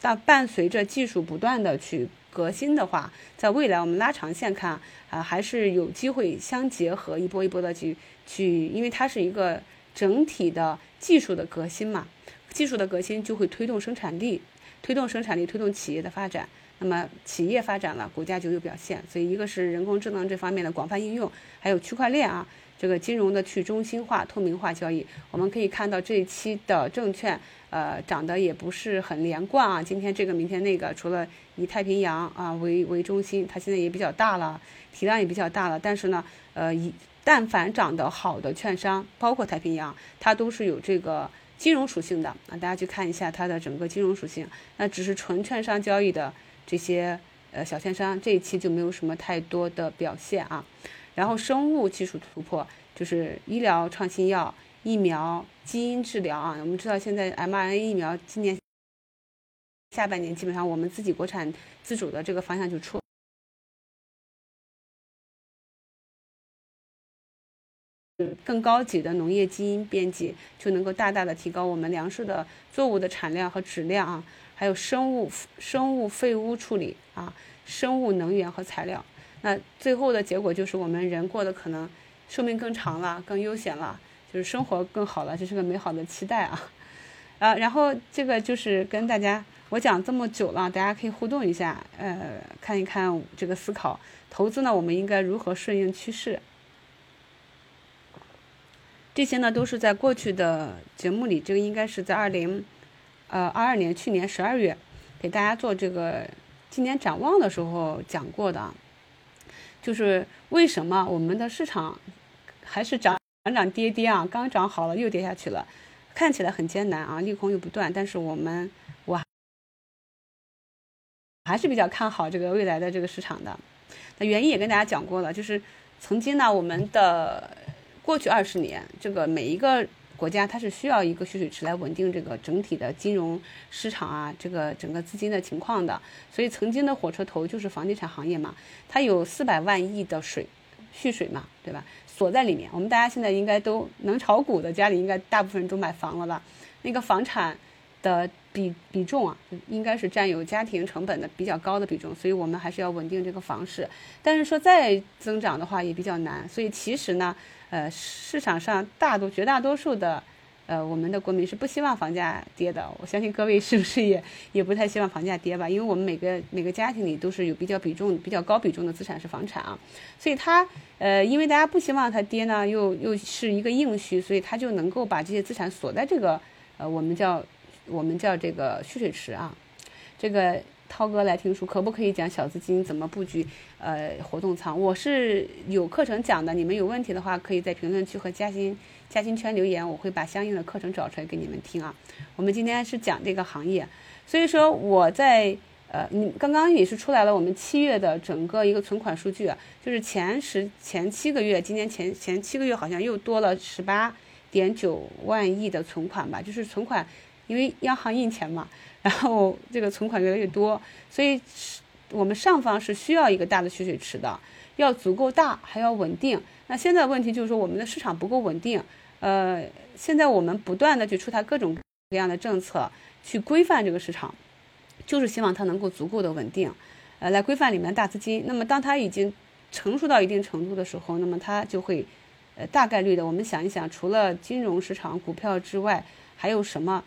但伴随着技术不断的去革新的话，在未来我们拉长线看啊，还是有机会相结合，一波一波的去去，因为它是一个整体的技术的革新嘛，技术的革新就会推动生产力，推动生产力，推动企业的发展。那么企业发展了，国家就有表现。所以一个是人工智能这方面的广泛应用，还有区块链啊。这个金融的去中心化、透明化交易，我们可以看到这一期的证券，呃，涨得也不是很连贯啊。今天这个，明天那个，除了以太平洋啊为为中心，它现在也比较大了，体量也比较大了。但是呢，呃，以但凡涨得好的券商，包括太平洋，它都是有这个金融属性的啊。大家去看一下它的整个金融属性，那只是纯券商交易的这些。呃小券商这一期就没有什么太多的表现啊。然后生物技术突破就是医疗创新药、疫苗、基因治疗啊。我们知道现在 mRNA 疫苗今年下半年基本上我们自己国产自主的这个方向就出。更高级的农业基因编辑就能够大大的提高我们粮食的作物的产量和质量啊，还有生物生物废物处理啊，生物能源和材料，那最后的结果就是我们人过得可能寿命更长了，更悠闲了，就是生活更好了，这是个美好的期待啊啊！然后这个就是跟大家我讲这么久了，大家可以互动一下，呃，看一看这个思考投资呢，我们应该如何顺应趋势。这些呢都是在过去的节目里，这个应该是在二零，呃二二年去年十二月给大家做这个今年展望的时候讲过的，就是为什么我们的市场还是涨涨涨跌跌啊，刚涨好了又跌下去了，看起来很艰难啊，利空又不断，但是我们我还是比较看好这个未来的这个市场的。那原因也跟大家讲过了，就是曾经呢我们的。过去二十年，这个每一个国家它是需要一个蓄水池来稳定这个整体的金融市场啊，这个整个资金的情况的。所以曾经的火车头就是房地产行业嘛，它有四百万亿的水蓄水嘛，对吧？锁在里面。我们大家现在应该都能炒股的家里，应该大部分人都买房了吧？那个房产的。比比重啊，应该是占有家庭成本的比较高的比重，所以我们还是要稳定这个房市。但是说再增长的话也比较难，所以其实呢，呃，市场上大多绝大多数的，呃，我们的国民是不希望房价跌的。我相信各位是不是也也不太希望房价跌吧？因为我们每个每个家庭里都是有比较比重比较高比重的资产是房产啊，所以它呃，因为大家不希望它跌呢，又又是一个硬需，所以它就能够把这些资产锁在这个呃，我们叫。我们叫这个蓄水池啊，这个涛哥来听书，可不可以讲小资金怎么布局？呃，活动仓，我是有课程讲的，你们有问题的话，可以在评论区和嘉兴嘉兴圈留言，我会把相应的课程找出来给你们听啊。我们今天是讲这个行业，所以说我在呃，你刚刚也是出来了，我们七月的整个一个存款数据，就是前十前七个月，今年前前七个月好像又多了十八点九万亿的存款吧，就是存款。因为央行印钱嘛，然后这个存款越来越多，所以我们上方是需要一个大的蓄水池的，要足够大，还要稳定。那现在问题就是说我们的市场不够稳定，呃，现在我们不断的去出台各种各样的政策去规范这个市场，就是希望它能够足够的稳定，呃，来规范里面大资金。那么当它已经成熟到一定程度的时候，那么它就会，呃，大概率的，我们想一想，除了金融市场、股票之外，还有什么？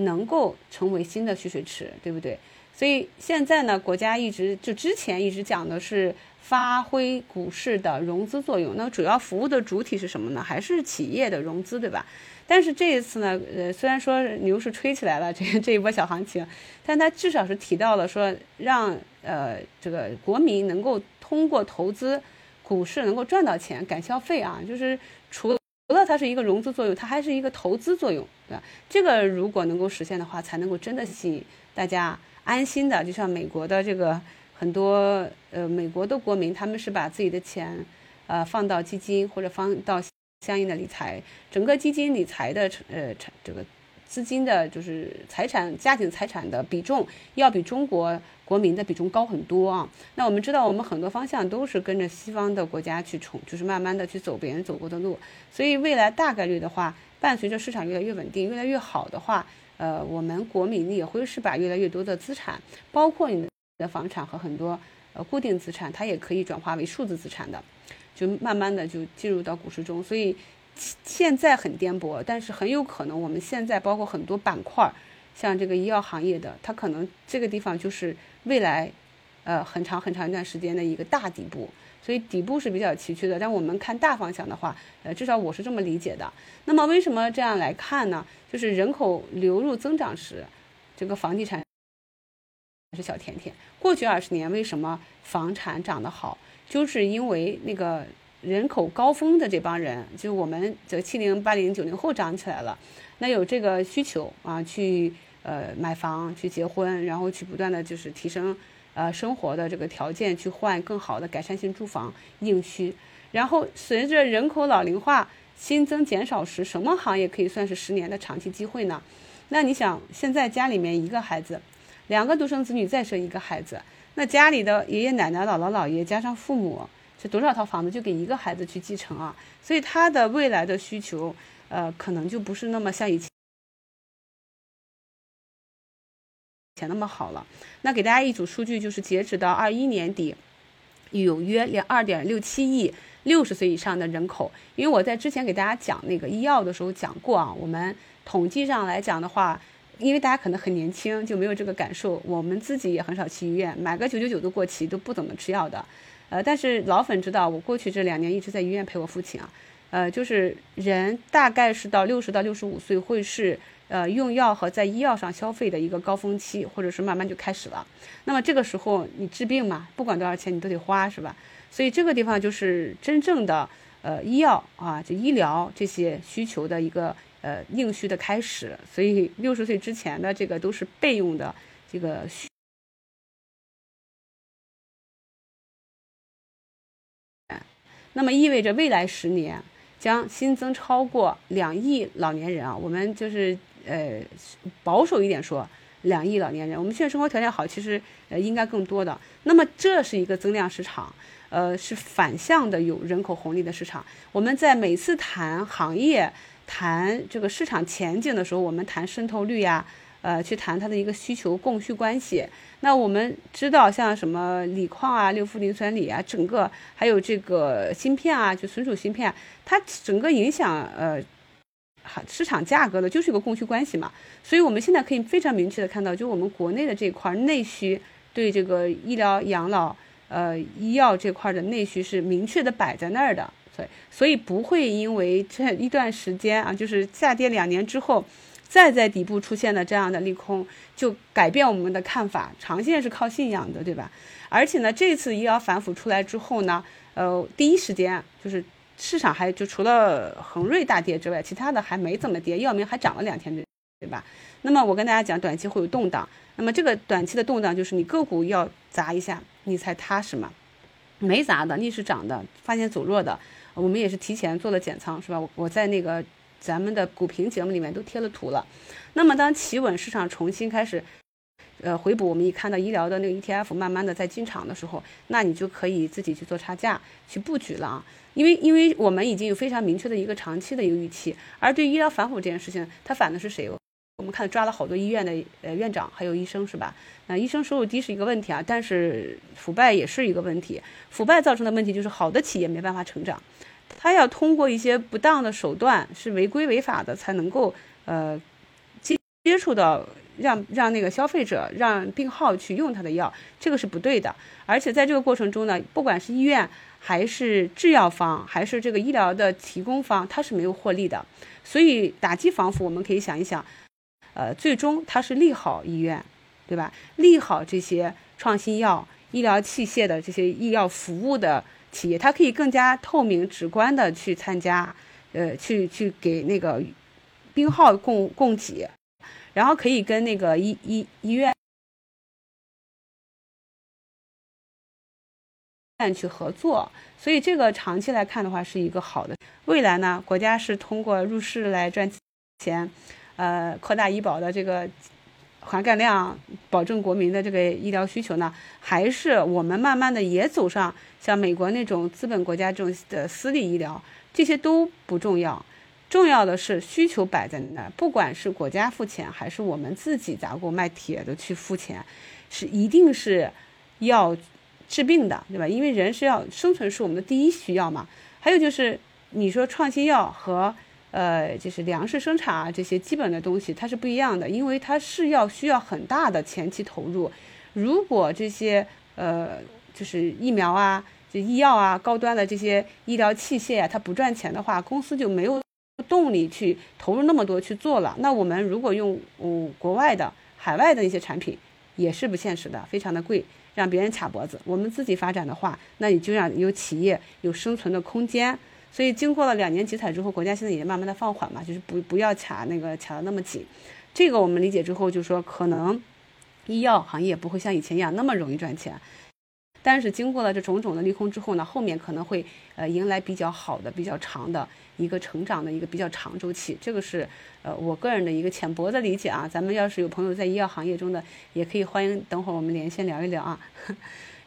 能够成为新的蓄水池，对不对？所以现在呢，国家一直就之前一直讲的是发挥股市的融资作用，那主要服务的主体是什么呢？还是企业的融资，对吧？但是这一次呢，呃，虽然说牛市吹起来了，这这一波小行情，但它至少是提到了说，让呃这个国民能够通过投资股市能够赚到钱，敢消费啊，就是除了。除了它是一个融资作用，它还是一个投资作用，对吧？这个如果能够实现的话，才能够真的吸引大家安心的。就像美国的这个很多呃美国的国民，他们是把自己的钱呃放到基金或者放到相应的理财，整个基金理财的呃这个。资金的，就是财产、家庭财产的比重，要比中国国民的比重高很多啊。那我们知道，我们很多方向都是跟着西方的国家去冲，就是慢慢的去走别人走过的路。所以未来大概率的话，伴随着市场越来越稳定、越来越好的话，呃，我们国民也会是把越来越多的资产，包括你的房产和很多呃固定资产，它也可以转化为数字资产的，就慢慢的就进入到股市中。所以。现在很颠簸，但是很有可能我们现在包括很多板块，像这个医药行业的，它可能这个地方就是未来，呃，很长很长一段时间的一个大底部，所以底部是比较崎岖的。但我们看大方向的话，呃，至少我是这么理解的。那么为什么这样来看呢？就是人口流入增长时，这个房地产是小甜甜。过去二十年为什么房产涨得好？就是因为那个。人口高峰的这帮人，就我们这七零八零九零后长起来了，那有这个需求啊，去呃买房、去结婚，然后去不断的就是提升，呃生活的这个条件去换更好的改善性住房应需。然后随着人口老龄化新增减少时，什么行业可以算是十年的长期机会呢？那你想，现在家里面一个孩子，两个独生子女再生一个孩子，那家里的爷爷奶奶、姥姥姥爷加上父母，这多少套房子就给一个孩子去继承啊？所以他的未来的需求，呃，可能就不是那么像以前前那么好了。那给大家一组数据，就是截止到二一年底，有约两二点六七亿六十岁以上的人口。因为我在之前给大家讲那个医药的时候讲过啊，我们。统计上来讲的话，因为大家可能很年轻，就没有这个感受。我们自己也很少去医院，买个九九九都过期，都不怎么吃药的。呃，但是老粉知道，我过去这两年一直在医院陪我父亲啊。呃，就是人大概是到六十到六十五岁会是呃用药和在医药上消费的一个高峰期，或者是慢慢就开始了。那么这个时候你治病嘛，不管多少钱你都得花，是吧？所以这个地方就是真正的呃医药啊，就医疗这些需求的一个。呃，应需的开始，所以六十岁之前的这个都是备用的这个需那么意味着未来十年将新增超过两亿老年人啊，我们就是呃保守一点说，两亿老年人。我们现在生活条件好，其实呃应该更多的。那么这是一个增量市场，呃是反向的有人口红利的市场。我们在每次谈行业。谈这个市场前景的时候，我们谈渗透率呀，呃，去谈它的一个需求供需关系。那我们知道，像什么锂矿啊、六氟磷酸锂啊，整个还有这个芯片啊，就存储芯片，它整个影响呃，市场价格的就是一个供需关系嘛。所以我们现在可以非常明确的看到，就我们国内的这块内需对这个医疗养老呃医药这块的内需是明确的摆在那儿的。所以不会因为这一段时间啊，就是下跌两年之后，再在底部出现的这样的利空，就改变我们的看法。长线是靠信仰的，对吧？而且呢，这次医疗反腐出来之后呢，呃，第一时间就是市场还就除了恒瑞大跌之外，其他的还没怎么跌，药明还涨了两天，对对吧？那么我跟大家讲，短期会有动荡。那么这个短期的动荡就是你个股要砸一下，你才踏实嘛。没砸的，逆势涨的，发现走弱的。我们也是提前做了减仓，是吧？我我在那个咱们的股评节目里面都贴了图了。那么当企稳市场重新开始，呃回补，我们一看到医疗的那个 ETF 慢慢的在进场的时候，那你就可以自己去做差价去布局了啊。因为因为我们已经有非常明确的一个长期的一个预期，而对医疗反腐这件事情，它反的是谁？我们看抓了好多医院的呃院长还有医生是吧？那医生收入低是一个问题啊，但是腐败也是一个问题。腐败造成的问题就是好的企业没办法成长，他要通过一些不当的手段是违规违法的才能够呃接接触到让让那个消费者让病号去用他的药，这个是不对的。而且在这个过程中呢，不管是医院还是制药方还是这个医疗的提供方，他是没有获利的。所以打击防腐，我们可以想一想。呃，最终它是利好医院，对吧？利好这些创新药、医疗器械的这些医药服务的企业，它可以更加透明、直观的去参加，呃，去去给那个病号供供给，然后可以跟那个医医医院院去合作，所以这个长期来看的话是一个好的。未来呢，国家是通过入市来赚钱。呃，扩大医保的这个涵盖量，保证国民的这个医疗需求呢，还是我们慢慢的也走上像美国那种资本国家这种的私立医疗，这些都不重要，重要的是需求摆在那儿，不管是国家付钱，还是我们自己砸锅卖铁的去付钱，是一定是要治病的，对吧？因为人是要生存，是我们的第一需要嘛。还有就是你说创新药和。呃，就是粮食生产啊，这些基本的东西它是不一样的，因为它是要需要很大的前期投入。如果这些呃，就是疫苗啊、就医药啊、高端的这些医疗器械啊，它不赚钱的话，公司就没有动力去投入那么多去做了。那我们如果用嗯国外的、海外的一些产品，也是不现实的，非常的贵，让别人卡脖子。我们自己发展的话，那你就让有企业有生存的空间。所以经过了两年集采之后，国家现在也慢慢的放缓嘛，就是不不要卡那个卡的那么紧。这个我们理解之后，就说可能医药行业不会像以前一样那么容易赚钱。但是经过了这种种的利空之后呢，后面可能会呃迎来比较好的、比较长的一个成长的一个比较长周期。这个是呃我个人的一个浅薄的理解啊。咱们要是有朋友在医药行业中的，也可以欢迎等会儿我们连线聊一聊啊。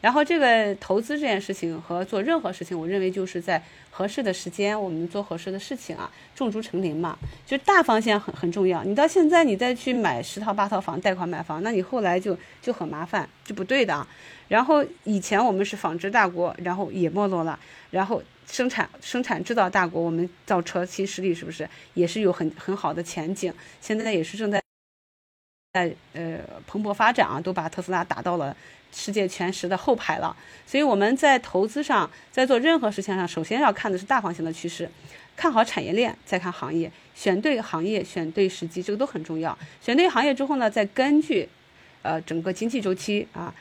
然后这个投资这件事情和做任何事情，我认为就是在合适的时间，我们做合适的事情啊，种竹成林嘛，就大方向很很重要。你到现在你再去买十套八套房贷款买房，那你后来就就很麻烦，就不对的啊。然后以前我们是纺织大国，然后也没落了，然后生产生产制造大国，我们造车新势力是不是也是有很很好的前景？现在也是正在在呃蓬勃发展啊，都把特斯拉打到了。世界前十的后排了，所以我们在投资上，在做任何事情上，首先要看的是大方向的趋势，看好产业链，再看行业，选对行业，选对时机，这个都很重要。选对行业之后呢，再根据，呃，整个经济周期啊，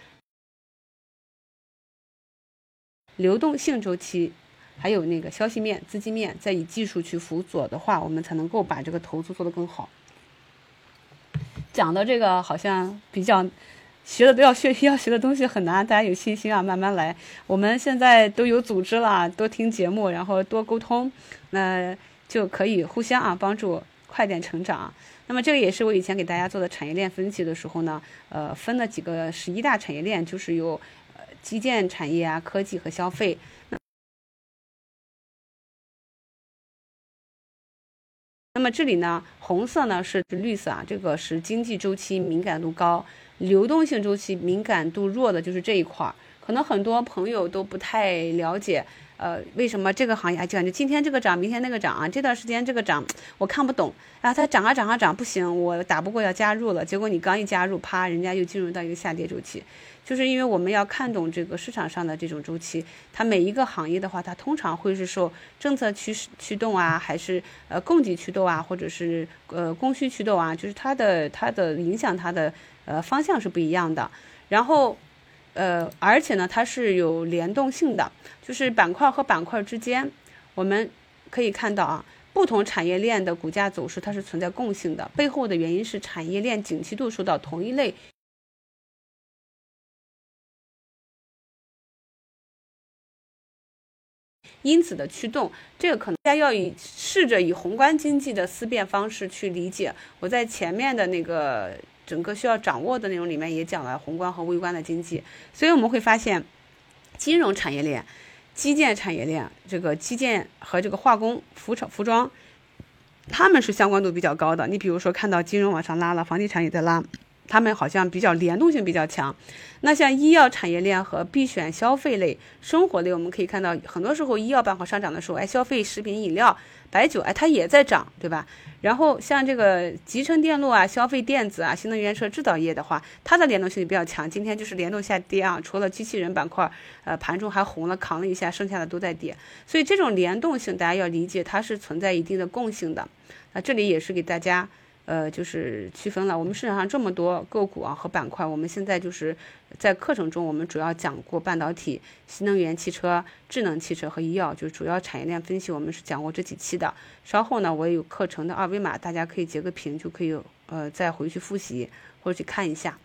流动性周期，还有那个消息面、资金面，再以技术去辅佐的话，我们才能够把这个投资做得更好。讲的这个好像比较。学的都要学，要学的东西很难，大家有信心啊，慢慢来。我们现在都有组织了，多听节目，然后多沟通，那就可以互相啊帮助，快点成长。那么这个也是我以前给大家做的产业链分析的时候呢，呃，分了几个十一大产业链，就是有呃基建产业啊、科技和消费。那么这里呢，红色呢是绿色啊，这个是经济周期敏感度高。流动性周期敏感度弱的就是这一块儿，可能很多朋友都不太了解，呃，为什么这个行业就感觉今天这个涨，明天那个涨啊？这段时间这个涨我看不懂然啊，它涨啊涨啊涨，不行，我打不过要加入了，结果你刚一加入，啪，人家又进入到一个下跌周期，就是因为我们要看懂这个市场上的这种周期，它每一个行业的话，它通常会是受政策驱使驱动啊，还是呃供给驱动啊，或者是呃供需驱动啊，就是它的它的影响它的。呃，方向是不一样的，然后，呃，而且呢，它是有联动性的，就是板块和板块之间，我们可以看到啊，不同产业链的股价走势它是存在共性的，背后的原因是产业链景气度受到同一类因此的驱动，这个可能大家要以试着以宏观经济的思辨方式去理解。我在前面的那个。整个需要掌握的内容里面也讲了宏观和微观的经济，所以我们会发现，金融产业链、基建产业链，这个基建和这个化工、服装、服装，他们是相关度比较高的。你比如说看到金融往上拉了，房地产也在拉。他们好像比较联动性比较强，那像医药产业链和必选消费类、生活类，我们可以看到，很多时候医药板块上涨的时候，哎，消费食品饮料、白酒，哎，它也在涨，对吧？然后像这个集成电路啊、消费电子啊、新能源车制造业的话，它的联动性比较强。今天就是联动下跌啊，除了机器人板块，呃，盘中还红了，扛了一下，剩下的都在跌。所以这种联动性，大家要理解，它是存在一定的共性的。那这里也是给大家。呃，就是区分了我们市场上这么多个股啊和板块，我们现在就是在课程中，我们主要讲过半导体、新能源汽车、智能汽车和医药，就是主要产业链分析，我们是讲过这几期的。稍后呢，我也有课程的二维码，大家可以截个屏就可以呃再回去复习或者去看一下。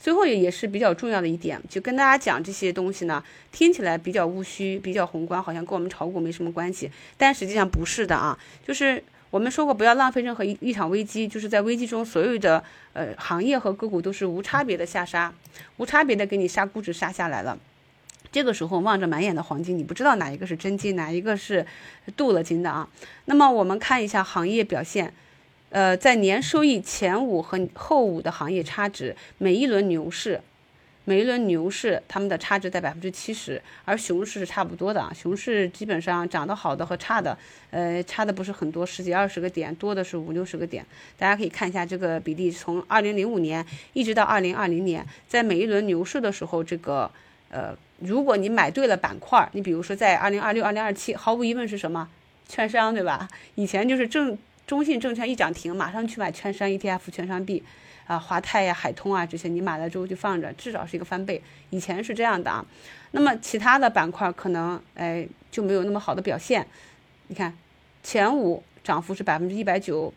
最后也也是比较重要的一点，就跟大家讲这些东西呢，听起来比较务虚、比较宏观，好像跟我们炒股没什么关系，但实际上不是的啊，就是。我们说过，不要浪费任何一一场危机，就是在危机中，所有的呃行业和个股都是无差别的下杀，无差别的给你杀估值杀下来了。这个时候望着满眼的黄金，你不知道哪一个是真金，哪一个是镀了金的啊？那么我们看一下行业表现，呃，在年收益前五和后五的行业差值，每一轮牛市。每一轮牛市，他们的差值在百分之七十，而熊市是差不多的。熊市基本上涨得好的和差的，呃，差的不是很多，十几二十个点，多的是五六十个点。大家可以看一下这个比例，从二零零五年一直到二零二零年，在每一轮牛市的时候，这个，呃，如果你买对了板块，你比如说在二零二六、二零二七，毫无疑问是什么？券商，对吧？以前就是证中信证券一涨停，马上去买券商 ETF、券商币。啊，华泰呀、海通啊这些，你买了之后就放着，至少是一个翻倍。以前是这样的啊。那么其他的板块可能哎就没有那么好的表现。你看，前五涨幅是百分之一百九、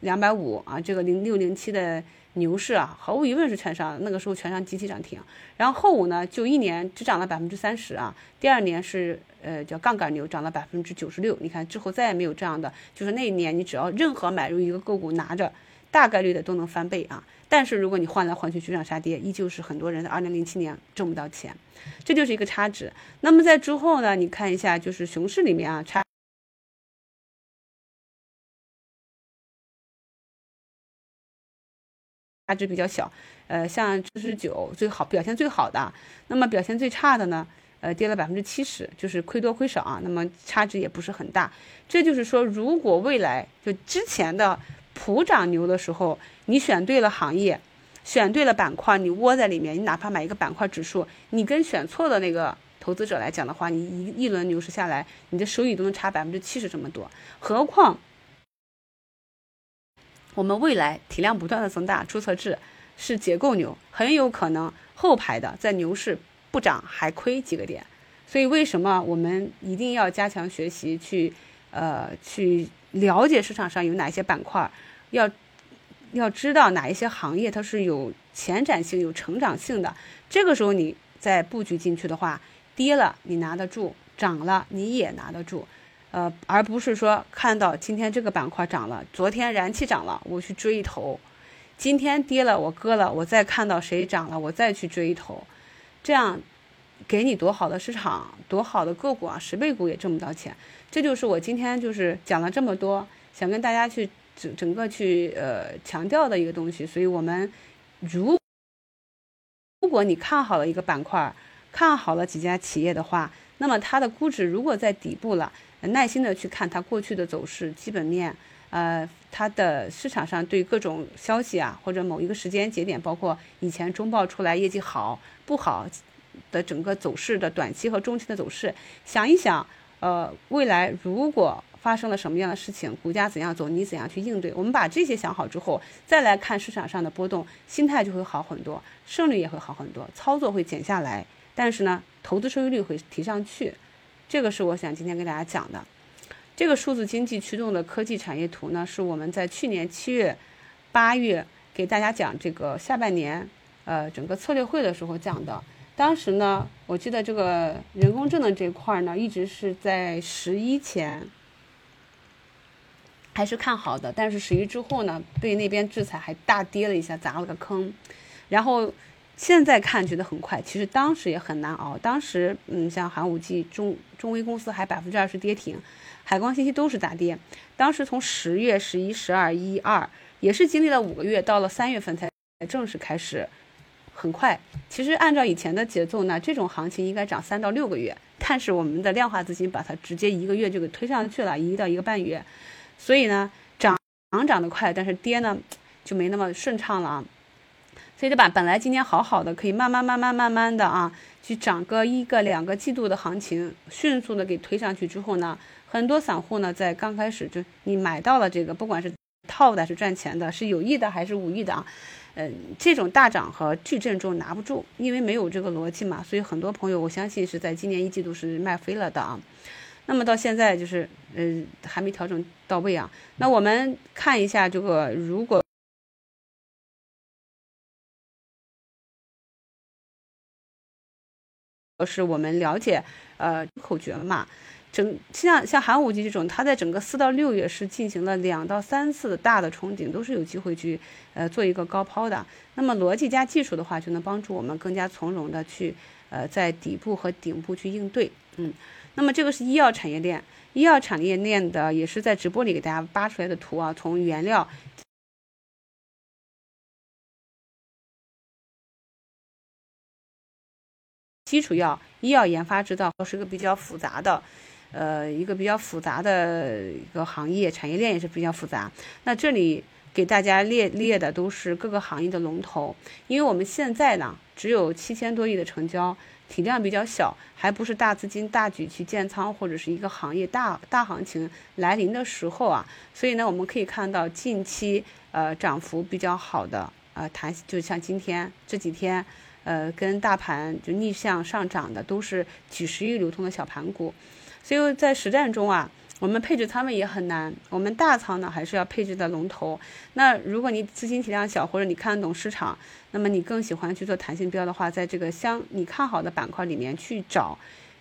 两百五啊。这个零六零七的牛市啊，毫无疑问是券商，那个时候券商集体涨停。然后后五呢，就一年只涨了百分之三十啊，第二年是呃叫杠杆牛，涨了百分之九十六。你看之后再也没有这样的，就是那一年你只要任何买入一个个股拿着，大概率的都能翻倍啊。但是如果你换来换去急涨杀跌，依旧是很多人在二零零七年挣不到钱，这就是一个差值。那么在之后呢，你看一下就是熊市里面啊差。价值比较小，呃，像知识九最好表现最好的，那么表现最差的呢，呃，跌了百分之七十，就是亏多亏少啊，那么差值也不是很大。这就是说，如果未来就之前的普涨牛的时候，你选对了行业，选对了板块，你窝在里面，你哪怕买一个板块指数，你跟选错的那个投资者来讲的话，你一一轮牛市下来，你的收益都能差百分之七十这么多，何况。我们未来体量不断的增大，注册制是结构牛，很有可能后排的在牛市不涨还亏几个点，所以为什么我们一定要加强学习，去呃去了解市场上有哪些板块，要要知道哪一些行业它是有前瞻性、有成长性的，这个时候你再布局进去的话，跌了你拿得住，涨了你也拿得住。呃，而不是说看到今天这个板块涨了，昨天燃气涨了，我去追一头；今天跌了，我割了，我再看到谁涨了，我再去追一头。这样给你多好的市场，多好的个股啊，十倍股也挣不到钱。这就是我今天就是讲了这么多，想跟大家去整整个去呃强调的一个东西。所以，我们如如果你看好了一个板块，看好了几家企业的话，那么它的估值如果在底部了。耐心的去看它过去的走势、基本面，呃，它的市场上对各种消息啊，或者某一个时间节点，包括以前中报出来业绩好不好的整个走势的短期和中期的走势，想一想，呃，未来如果发生了什么样的事情，股价怎样走，你怎样去应对？我们把这些想好之后，再来看市场上的波动，心态就会好很多，胜率也会好很多，操作会减下来，但是呢，投资收益率会提上去。这个是我想今天跟大家讲的，这个数字经济驱动的科技产业图呢，是我们在去年七月、八月给大家讲这个下半年，呃，整个策略会的时候讲的。当时呢，我记得这个人工智能这块呢，一直是在十一前还是看好的，但是十一之后呢，被那边制裁还大跌了一下，砸了个坑，然后。现在看觉得很快，其实当时也很难熬。当时，嗯，像寒武纪、中中微公司还百分之二十跌停，海光信息都是大跌。当时从十月、十一、十二、一二，也是经历了五个月，到了三月份才正式开始，很快。其实按照以前的节奏呢，这种行情应该涨三到六个月，但是我们的量化资金把它直接一个月就给推上去了，一到一个半月。所以呢，涨涨涨得快，但是跌呢就没那么顺畅了啊。所以就把本来今天好好的，可以慢慢慢慢慢慢的啊，去涨个一个两个季度的行情，迅速的给推上去之后呢，很多散户呢在刚开始就你买到了这个，不管是套的是赚钱的，是有意的还是无意的啊，嗯，这种大涨和巨震中拿不住，因为没有这个逻辑嘛，所以很多朋友我相信是在今年一季度是卖飞了的啊。那么到现在就是呃还没调整到位啊。那我们看一下这个如果。是我们了解，呃，口诀嘛，整像像寒武纪这种，它在整个四到六月是进行了两到三次大的冲顶，都是有机会去呃做一个高抛的。那么逻辑加技术的话，就能帮助我们更加从容的去呃在底部和顶部去应对。嗯，那么这个是医药产业链，医药产业链的也是在直播里给大家扒出来的图啊，从原料。基础药、医药研发制造是一个比较复杂的，呃，一个比较复杂的一个行业，产业链也是比较复杂。那这里给大家列列的都是各个行业的龙头，因为我们现在呢只有七千多亿的成交，体量比较小，还不是大资金大举去建仓或者是一个行业大大行情来临的时候啊。所以呢，我们可以看到近期呃涨幅比较好的呃弹，就像今天这几天。呃，跟大盘就逆向上涨的都是几十亿流通的小盘股，所以在实战中啊，我们配置仓位也很难，我们大仓呢还是要配置的龙头。那如果你资金体量小，或者你看得懂市场，那么你更喜欢去做弹性标的话，在这个相你看好的板块里面去找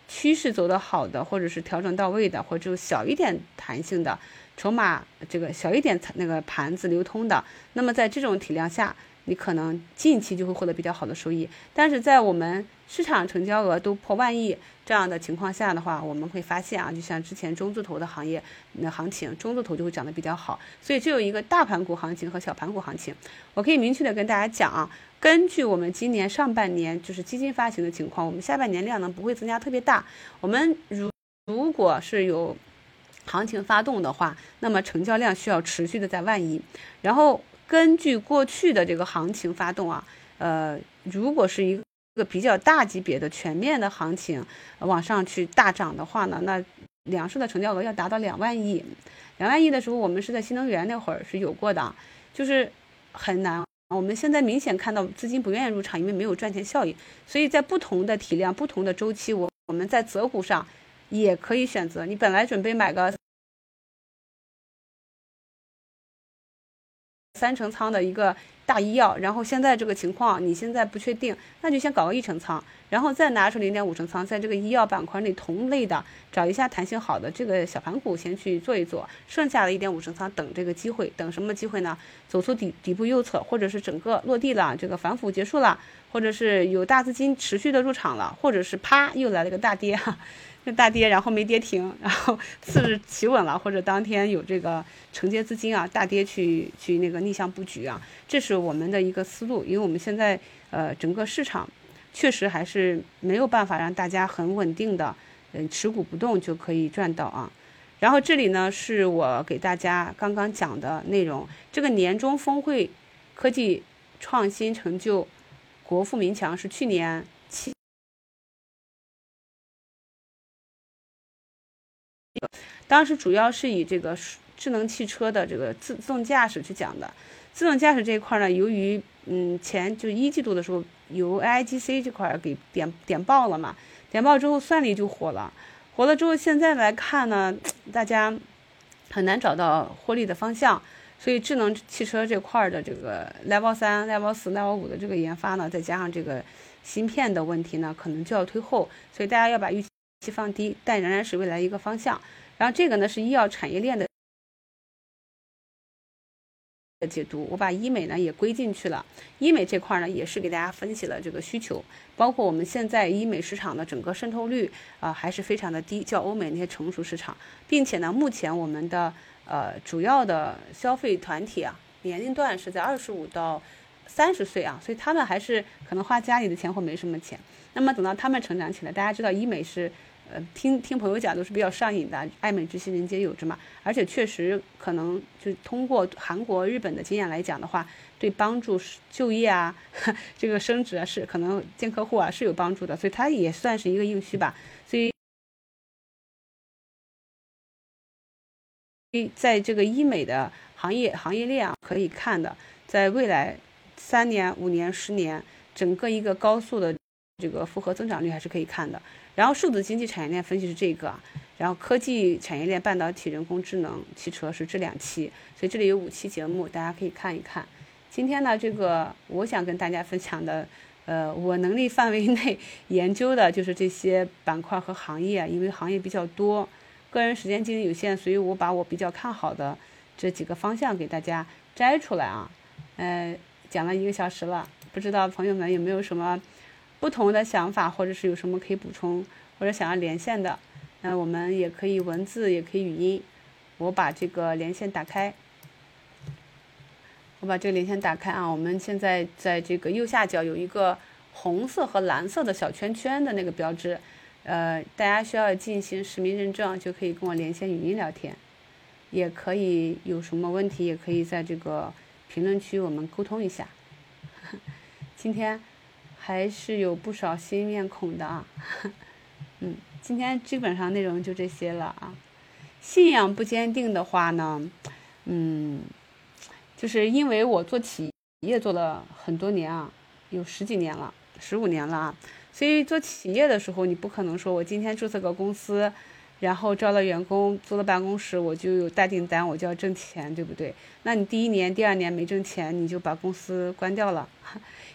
趋势走得好的，或者是调整到位的，或者小一点弹性的。筹码这个小一点，那个盘子流通的，那么在这种体量下，你可能近期就会获得比较好的收益。但是在我们市场成交额都破万亿这样的情况下的话，我们会发现啊，就像之前中字头的行业那行情，中字头就会涨得比较好。所以只有一个大盘股行情和小盘股行情。我可以明确的跟大家讲啊，根据我们今年上半年就是基金发行的情况，我们下半年量能不会增加特别大。我们如如果是有。行情发动的话，那么成交量需要持续的在万亿。然后根据过去的这个行情发动啊，呃，如果是一个比较大级别的全面的行情往上去大涨的话呢，那两市的成交额要达到两万亿。两万亿的时候，我们是在新能源那会儿是有过的，就是很难。我们现在明显看到资金不愿意入场，因为没有赚钱效应。所以在不同的体量、不同的周期，我我们在择股上也可以选择。你本来准备买个。三成仓的一个大医药，然后现在这个情况你现在不确定，那就先搞个一成仓，然后再拿出零点五成仓，在这个医药板块内同类的找一下弹性好的这个小盘股先去做一做，剩下的一点五成仓等这个机会，等什么机会呢？走出底底部右侧，或者是整个落地了，这个反腐结束了，或者是有大资金持续的入场了，或者是啪又来了个大跌哈。大跌，然后没跌停，然后 次日企稳了，或者当天有这个承接资金啊，大跌去去那个逆向布局啊，这是我们的一个思路。因为我们现在呃整个市场确实还是没有办法让大家很稳定的嗯持股不动就可以赚到啊。然后这里呢是我给大家刚刚讲的内容，这个年终峰会科技创新成就国富民强是去年当时主要是以这个智能汽车的这个自自动驾驶去讲的，自动驾驶这一块呢，由于嗯前就一季度的时候由 AIGC 这块给点点爆了嘛，点爆之后算力就火了，火了之后现在来看呢，大家很难找到获利的方向，所以智能汽车这块的这个 Level 三、Level 四、Level 五的这个研发呢，再加上这个芯片的问题呢，可能就要推后，所以大家要把预期期。放低，但仍然是未来一个方向。然后这个呢是医药产业链的解读，我把医美呢也归进去了。医美这块呢也是给大家分析了这个需求，包括我们现在医美市场的整个渗透率啊还是非常的低，较欧美那些成熟市场，并且呢目前我们的呃主要的消费团体啊年龄段是在二十五到三十岁啊，所以他们还是可能花家里的钱或没什么钱。那么等到他们成长起来，大家知道医美是。呃，听听朋友讲都是比较上瘾的，爱美之心人皆有之嘛。而且确实可能就通过韩国、日本的经验来讲的话，对帮助就业啊，这个升职啊是可能见客户啊是有帮助的，所以它也算是一个硬需吧。所以，在这个医美的行业行业链啊，可以看的，在未来三年、五年、十年，整个一个高速的这个复合增长率还是可以看的。然后数字经济产业链分析是这个，然后科技产业链、半导体、人工智能、汽车是这两期，所以这里有五期节目，大家可以看一看。今天呢，这个我想跟大家分享的，呃，我能力范围内 研究的就是这些板块和行业，因为行业比较多，个人时间精力有限，所以我把我比较看好的这几个方向给大家摘出来啊，呃，讲了一个小时了，不知道朋友们有没有什么？不同的想法，或者是有什么可以补充，或者想要连线的，那我们也可以文字，也可以语音。我把这个连线打开，我把这个连线打开啊。我们现在在这个右下角有一个红色和蓝色的小圈圈的那个标志，呃，大家需要进行实名认证，就可以跟我连线语音聊天，也可以有什么问题，也可以在这个评论区我们沟通一下。今天。还是有不少新面孔的啊，嗯，今天基本上内容就这些了啊。信仰不坚定的话呢，嗯，就是因为我做企业做了很多年啊，有十几年了，十五年了啊，所以做企业的时候，你不可能说我今天注册个公司，然后招了员工，租了办公室，我就有大订单，我就要挣钱，对不对？那你第一年、第二年没挣钱，你就把公司关掉了。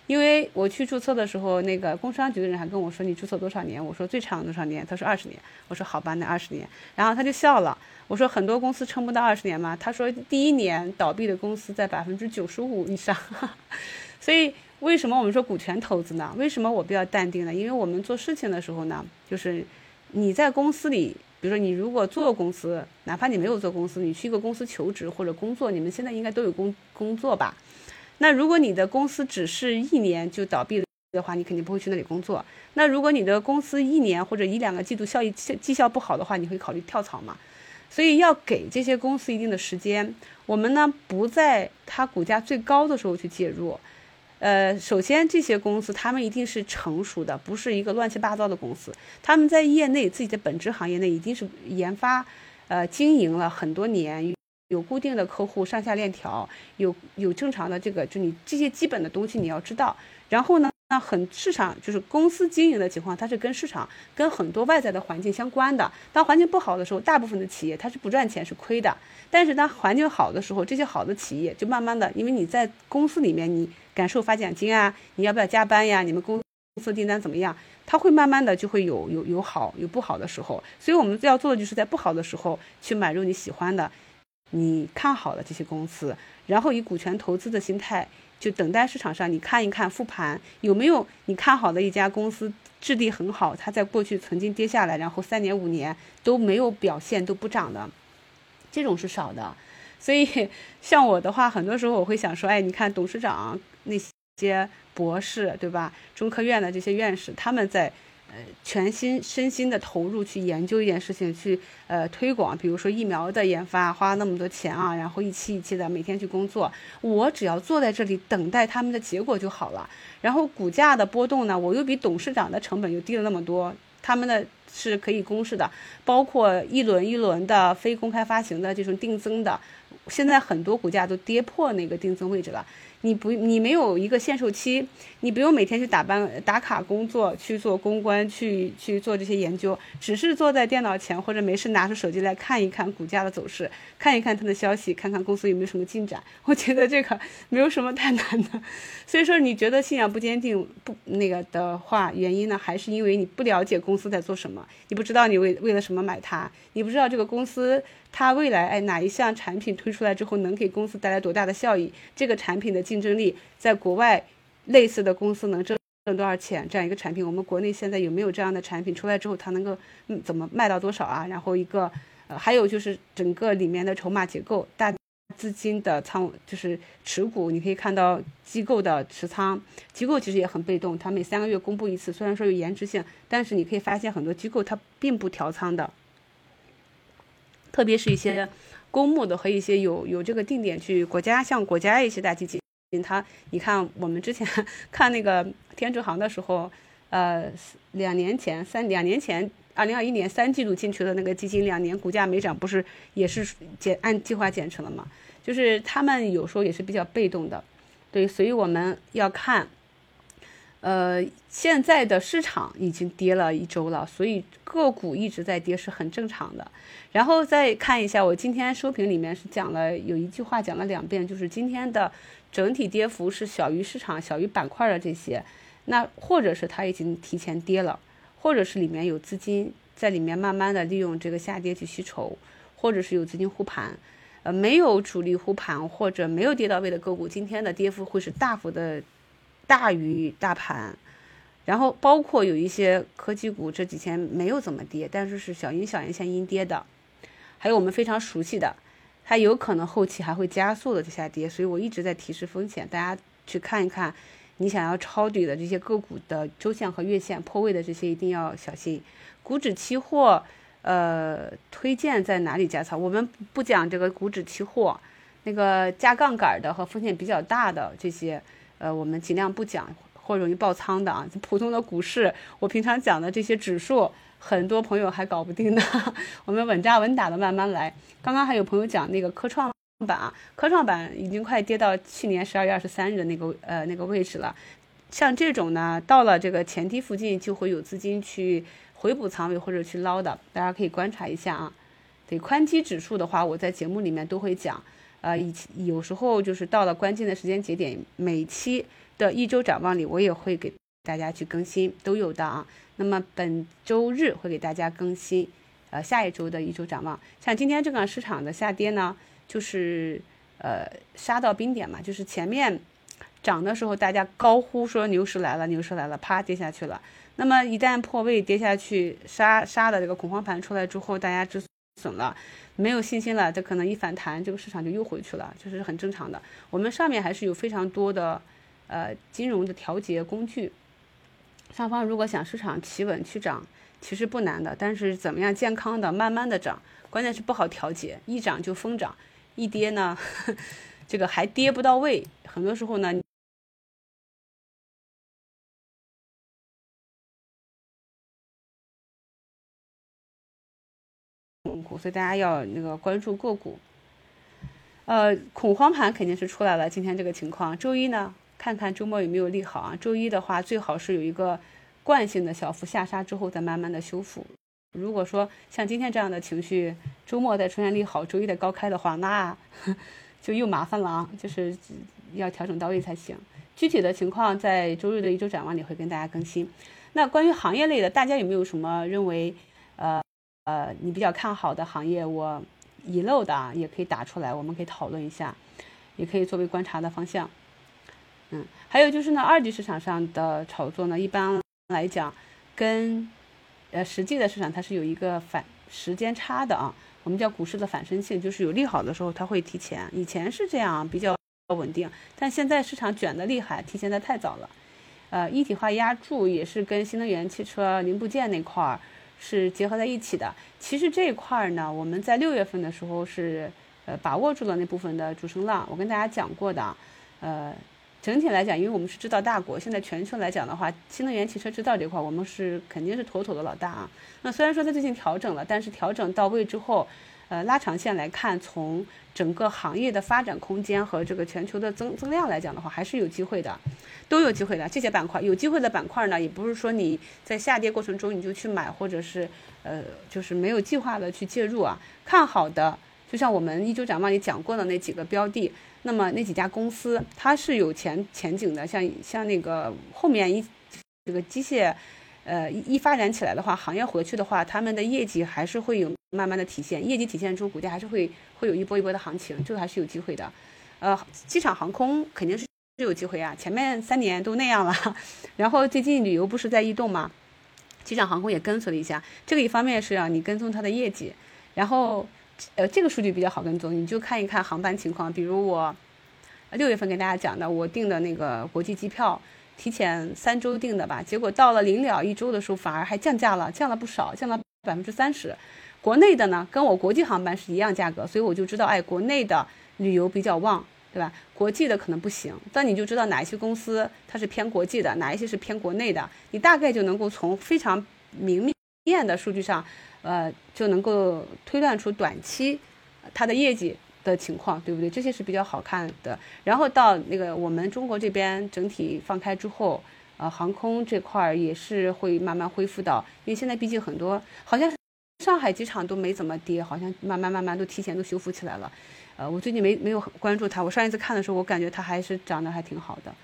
因为我去注册的时候，那个工商局的人还跟我说你注册多少年？我说最长多少年？他说二十年。我说好吧，那二十年。然后他就笑了。我说很多公司撑不到二十年嘛？他说第一年倒闭的公司在百分之九十五以上。所以为什么我们说股权投资呢？为什么我比较淡定呢？因为我们做事情的时候呢，就是你在公司里。比如说，你如果做公司，哪怕你没有做公司，你去一个公司求职或者工作，你们现在应该都有工工作吧？那如果你的公司只是一年就倒闭的话，你肯定不会去那里工作。那如果你的公司一年或者一两个季度效益绩效不好的话，你会考虑跳槽吗？所以要给这些公司一定的时间。我们呢，不在它股价最高的时候去介入。呃，首先这些公司他们一定是成熟的，不是一个乱七八糟的公司。他们在业内自己的本质行业内一定是研发，呃，经营了很多年，有固定的客户，上下链条，有有正常的这个，就你这些基本的东西你要知道。然后呢，那很市场就是公司经营的情况，它是跟市场跟很多外在的环境相关的。当环境不好的时候，大部分的企业它是不赚钱，是亏的。但是当环境好的时候，这些好的企业就慢慢的，因为你在公司里面你。感受发奖金啊，你要不要加班呀？你们公司订单怎么样？它会慢慢的就会有有有好有不好的时候，所以我们要做的就是在不好的时候去买入你喜欢的、你看好了这些公司，然后以股权投资的心态，就等待市场上你看一看复盘有没有你看好的一家公司质地很好，它在过去曾经跌下来，然后三年五年都没有表现都不涨的，这种是少的。所以像我的话，很多时候我会想说，哎，你看董事长。那些博士，对吧？中科院的这些院士，他们在全心身心的投入去研究一件事情，去呃推广，比如说疫苗的研发，花那么多钱啊，然后一期一期的每天去工作。我只要坐在这里等待他们的结果就好了。然后股价的波动呢，我又比董事长的成本又低了那么多，他们的是可以公示的，包括一轮一轮的非公开发行的这种定增的，现在很多股价都跌破那个定增位置了。你不，你没有一个限售期，你不用每天去打班打卡工作，去做公关，去去做这些研究，只是坐在电脑前或者没事拿出手机来看一看股价的走势，看一看它的消息，看看公司有没有什么进展。我觉得这个 没有什么太难的。所以说，你觉得信仰不坚定不那个的话，原因呢，还是因为你不了解公司在做什么，你不知道你为为了什么买它，你不知道这个公司。它未来哎哪一项产品推出来之后能给公司带来多大的效益？这个产品的竞争力，在国外类似的公司能挣挣多少钱？这样一个产品，我们国内现在有没有这样的产品出来之后，它能够嗯怎么卖到多少啊？然后一个呃还有就是整个里面的筹码结构，大资金的仓就是持股，你可以看到机构的持仓，机构其实也很被动，它每三个月公布一次，虽然说有延迟性，但是你可以发现很多机构它并不调仓的。特别是一些公募的和一些有有这个定点去国家像国家一些大基金，它你看我们之前看那个天哲行的时候，呃，两年前三两年前二零二一年三季度进去的那个基金，两年股价没涨，不是也是减按计划减持了吗？就是他们有时候也是比较被动的，对，所以我们要看。呃，现在的市场已经跌了一周了，所以个股一直在跌是很正常的。然后再看一下，我今天收评里面是讲了有一句话讲了两遍，就是今天的整体跌幅是小于市场、小于板块的这些，那或者是它已经提前跌了，或者是里面有资金在里面慢慢的利用这个下跌去吸筹，或者是有资金护盘。呃，没有主力护盘或者没有跌到位的个股，今天的跌幅会是大幅的。大于大盘，然后包括有一些科技股这几天没有怎么跌，但是是小阴小阴线阴跌的，还有我们非常熟悉的，它有可能后期还会加速的下跌，所以我一直在提示风险，大家去看一看，你想要抄底的这些个股的周线和月线破位的这些一定要小心。股指期货，呃，推荐在哪里加仓？我们不讲这个股指期货，那个加杠杆的和风险比较大的这些。呃，我们尽量不讲或容易爆仓的啊。普通的股市，我平常讲的这些指数，很多朋友还搞不定呢。我们稳扎稳打的慢慢来。刚刚还有朋友讲那个科创板啊，科创板已经快跌到去年十二月二十三日的那个呃那个位置了。像这种呢，到了这个前低附近，就会有资金去。回补仓位或者去捞的，大家可以观察一下啊。对宽基指数的话，我在节目里面都会讲，呃，以有时候就是到了关键的时间节点，每期的一周展望里，我也会给大家去更新，都有的啊。那么本周日会给大家更新，呃，下一周的一周展望。像今天这个市场的下跌呢，就是呃杀到冰点嘛，就是前面涨的时候大家高呼说牛市来了，牛市来了，啪跌下去了。那么一旦破位跌下去，杀杀的这个恐慌盘出来之后，大家止损了，没有信心了，这可能一反弹，这个市场就又回去了，这是很正常的。我们上面还是有非常多的呃金融的调节工具。上方如果想市场企稳去涨，其实不难的。但是怎么样健康的慢慢的涨，关键是不好调节，一涨就疯涨，一跌呢，这个还跌不到位。很多时候呢，所以大家要那个关注个股。呃，恐慌盘肯定是出来了，今天这个情况。周一呢？看看周末有没有利好啊？周一的话，最好是有一个惯性的小幅下杀之后，再慢慢的修复。如果说像今天这样的情绪，周末再出现利好，周一再高开的话，那 就又麻烦了啊！就是要调整到位才行。具体的情况在周日的一周展望里会跟大家更新。那关于行业类的，大家有没有什么认为呃你比较看好的行业？我遗漏的啊，也可以打出来，我们可以讨论一下，也可以作为观察的方向。嗯，还有就是呢，二级市场上的炒作呢，一般来讲，跟呃实际的市场它是有一个反时间差的啊。我们叫股市的反身性，就是有利好的时候它会提前。以前是这样比较稳定，但现在市场卷的厉害，提前的太早了。呃，一体化压铸也是跟新能源汽车零部件那块儿是结合在一起的。其实这一块儿呢，我们在六月份的时候是呃把握住了那部分的主升浪，我跟大家讲过的，呃。整体来讲，因为我们是制造大国，现在全球来讲的话，新能源汽车制造这块，我们是肯定是妥妥的老大啊。那虽然说它最近调整了，但是调整到位之后，呃，拉长线来看，从整个行业的发展空间和这个全球的增增量来讲的话，还是有机会的，都有机会的。这些板块有机会的板块呢，也不是说你在下跌过程中你就去买，或者是呃，就是没有计划的去介入啊。看好的，就像我们一周展望里讲过的那几个标的。那么那几家公司它是有前前景的，像像那个后面一这个机械，呃一发展起来的话，行业回去的话，他们的业绩还是会有慢慢的体现，业绩体现出股价还是会会有一波一波的行情，这个还是有机会的。呃，机场航空肯定是是有机会啊，前面三年都那样了，然后最近旅游不是在异动吗？机场航空也跟随了一下，这个一方面是啊，你跟踪它的业绩，然后。呃，这个数据比较好跟踪，你就看一看航班情况。比如我六月份跟大家讲的，我订的那个国际机票，提前三周订的吧，结果到了临了一周的时候，反而还降价了，降了不少，降了百分之三十。国内的呢，跟我国际航班是一样价格，所以我就知道，哎，国内的旅游比较旺，对吧？国际的可能不行。但你就知道哪一些公司它是偏国际的，哪一些是偏国内的，你大概就能够从非常明面的数据上。呃，就能够推断出短期它的业绩的情况，对不对？这些是比较好看的。然后到那个我们中国这边整体放开之后，呃，航空这块儿也是会慢慢恢复到，因为现在毕竟很多，好像上海机场都没怎么跌，好像慢慢慢慢都提前都修复起来了。呃，我最近没没有关注它，我上一次看的时候，我感觉它还是涨得还挺好的。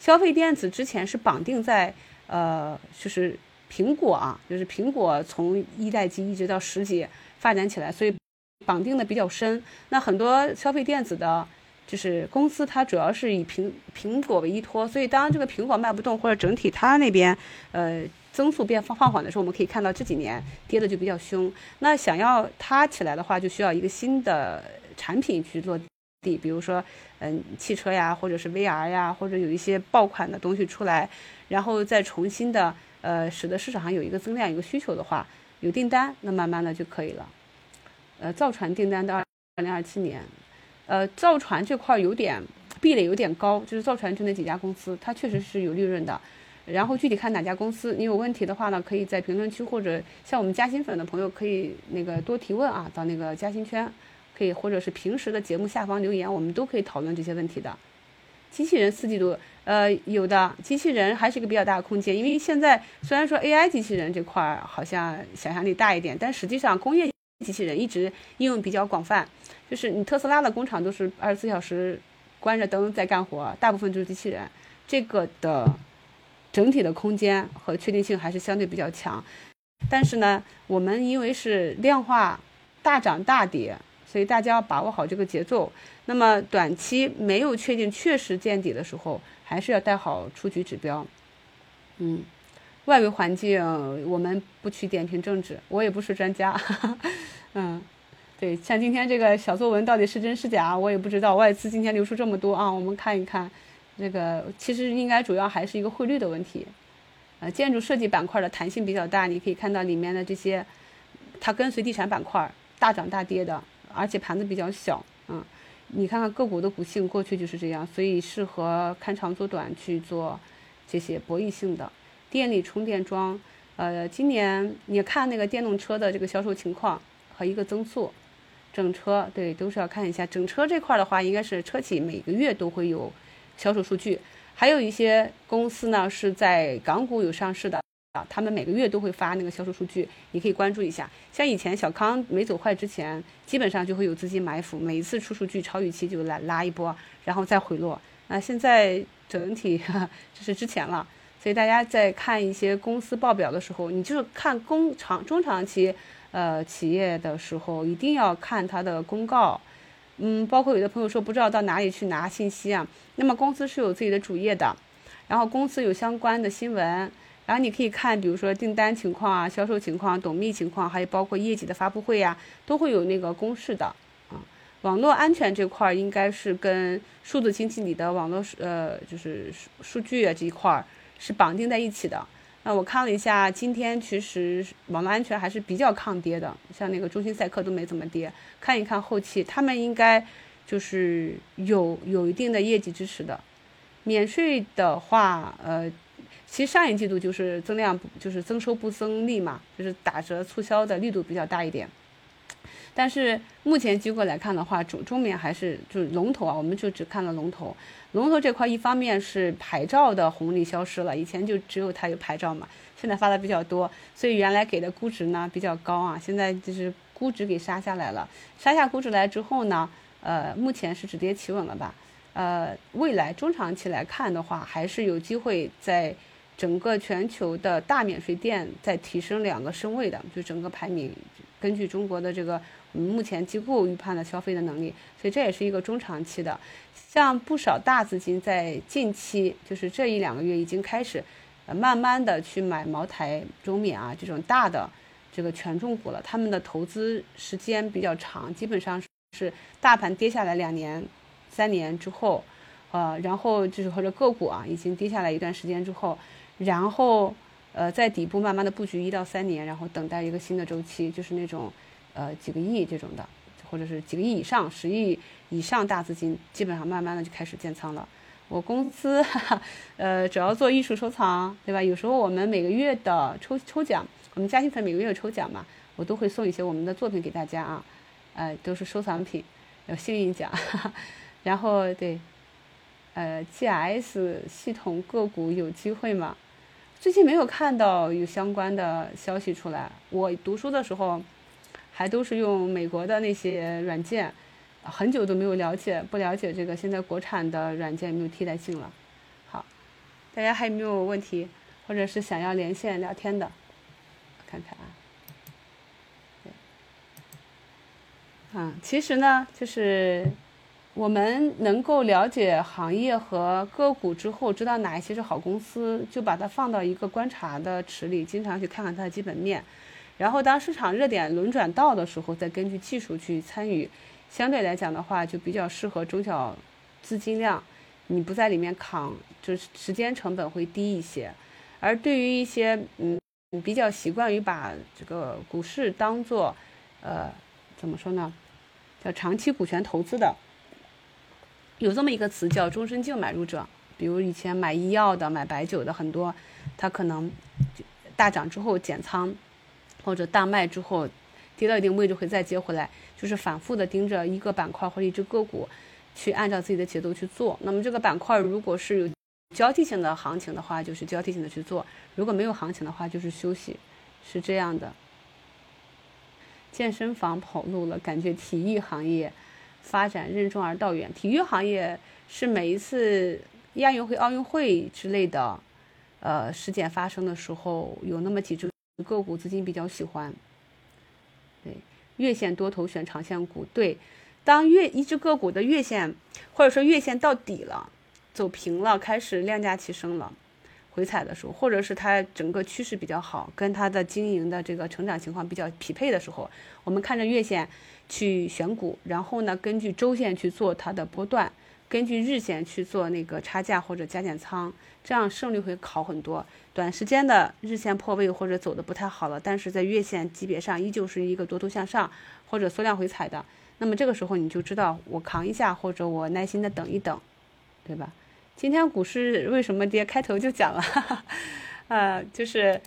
消费电子之前是绑定在呃，就是。苹果啊，就是苹果从一代机一直到十级发展起来，所以绑定的比较深。那很多消费电子的，就是公司，它主要是以苹苹果为依托，所以当这个苹果卖不动或者整体它那边呃增速变放放缓的时候，我们可以看到这几年跌的就比较凶。那想要它起来的话，就需要一个新的产品去落地，比如说嗯汽车呀，或者是 VR 呀，或者有一些爆款的东西出来，然后再重新的。呃，使得市场上有一个增量、一个需求的话，有订单，那慢慢的就可以了。呃，造船订单到二零二七年，呃，造船这块有点壁垒有点高，就是造船就那几家公司，它确实是有利润的。然后具体看哪家公司，你有问题的话呢，可以在评论区或者像我们嘉兴粉的朋友可以那个多提问啊，到那个嘉兴圈，可以或者是平时的节目下方留言，我们都可以讨论这些问题的。机器人四季度，呃，有的机器人还是一个比较大的空间，因为现在虽然说 AI 机器人这块好像想象力大一点，但实际上工业机器人一直应用比较广泛，就是你特斯拉的工厂都是二十四小时关着灯在干活，大部分就是机器人，这个的整体的空间和确定性还是相对比较强。但是呢，我们因为是量化大涨大跌，所以大家要把握好这个节奏。那么短期没有确定确实见底的时候，还是要带好出局指标。嗯，外围环境我们不去点评政治，我也不是专家。嗯，对，像今天这个小作文到底是真是假，我也不知道。外资今天流出这么多啊，我们看一看，这个其实应该主要还是一个汇率的问题。呃，建筑设计板块的弹性比较大，你可以看到里面的这些，它跟随地产板块大涨大跌的，而且盘子比较小，嗯，你看看个股的股性过去就是这样，所以适合看长做短去做这些博弈性的电力充电桩。呃，今年你看那个电动车的这个销售情况和一个增速，整车对都是要看一下。整车这块的话，应该是车企每个月都会有销售数据。还有一些公司呢是在港股有上市的啊，他们每个月都会发那个销售数据，你可以关注一下。像以前小康没走坏之前，基本上就会有资金埋伏，每一次出数据超预期就来拉一波，然后再回落。那现在整体 这是之前了，所以大家在看一些公司报表的时候，你就是看工长中长期呃企业的时候，一定要看它的公告。嗯，包括有的朋友说不知道到哪里去拿信息啊。那么公司是有自己的主页的，然后公司有相关的新闻，然后你可以看，比如说订单情况啊、销售情况、董秘情况，还有包括业绩的发布会呀，都会有那个公示的啊。网络安全这块应该是跟数字经济里的网络呃就是数数据啊这一块是绑定在一起的。那我看了一下，今天其实网络安全还是比较抗跌的，像那个中心赛克都没怎么跌。看一看后期，他们应该就是有有一定的业绩支持的。免税的话，呃，其实上一季度就是增量，就是增收不增利嘛，就是打折促销的力度比较大一点。但是目前机构来看的话，中中免还是就是龙头啊，我们就只看了龙头。龙头这块，一方面是牌照的红利消失了，以前就只有它有牌照嘛，现在发的比较多，所以原来给的估值呢比较高啊，现在就是估值给杀下来了。杀下估值来之后呢，呃，目前是止跌企稳了吧？呃，未来中长期来看的话，还是有机会在整个全球的大免税店再提升两个身位的，就整个排名，根据中国的这个目前机构预判的消费的能力，所以这也是一个中长期的。像不少大资金在近期，就是这一两个月已经开始，呃，慢慢的去买茅台、中免啊这种大的这个权重股了。他们的投资时间比较长，基本上是大盘跌下来两年、三年之后，呃，然后就是或者个股啊已经跌下来一段时间之后，然后呃在底部慢慢的布局一到三年，然后等待一个新的周期，就是那种呃几个亿这种的。或者是几个亿以上、十亿以上大资金，基本上慢慢的就开始建仓了。我公司，呃，主要做艺术收藏，对吧？有时候我们每个月的抽抽奖，我们嘉兴粉每个月有抽奖嘛，我都会送一些我们的作品给大家啊，呃，都是收藏品，有幸运奖。然后对，呃，GS 系统个股有机会吗？最近没有看到有相关的消息出来。我读书的时候。还都是用美国的那些软件，很久都没有了解，不了解这个现在国产的软件没有替代性了。好，大家还有没有问题，或者是想要连线聊天的？看看啊。嗯，其实呢，就是我们能够了解行业和个股之后，知道哪一些是好公司，就把它放到一个观察的池里，经常去看看它的基本面。然后当市场热点轮转到的时候，再根据技术去参与，相对来讲的话，就比较适合中小资金量，你不在里面扛，就是时间成本会低一些。而对于一些嗯比较习惯于把这个股市当做呃怎么说呢，叫长期股权投资的，有这么一个词叫终身净买入者。比如以前买医药的、买白酒的很多，他可能大涨之后减仓。或者大卖之后，跌到一定位置会再接回来，就是反复的盯着一个板块或者一只个股，去按照自己的节奏去做。那么这个板块如果是有交替性的行情的话，就是交替性的去做；如果没有行情的话，就是休息，是这样的。健身房跑路了，感觉体育行业发展任重而道远。体育行业是每一次亚运会、奥运会之类的，呃，事件发生的时候，有那么几只个股资金比较喜欢。对，月线多头选长线股。对，当月一只个股的月线或者说月线到底了，走平了，开始量价齐升了。回踩的时候，或者是它整个趋势比较好，跟它的经营的这个成长情况比较匹配的时候，我们看着月线去选股，然后呢，根据周线去做它的波段，根据日线去做那个差价或者加减仓，这样胜率会好很多。短时间的日线破位或者走的不太好了，但是在月线级别上依旧是一个多头向上或者缩量回踩的，那么这个时候你就知道我扛一下，或者我耐心的等一等，对吧？今天股市为什么跌？开头就讲了，呃，就是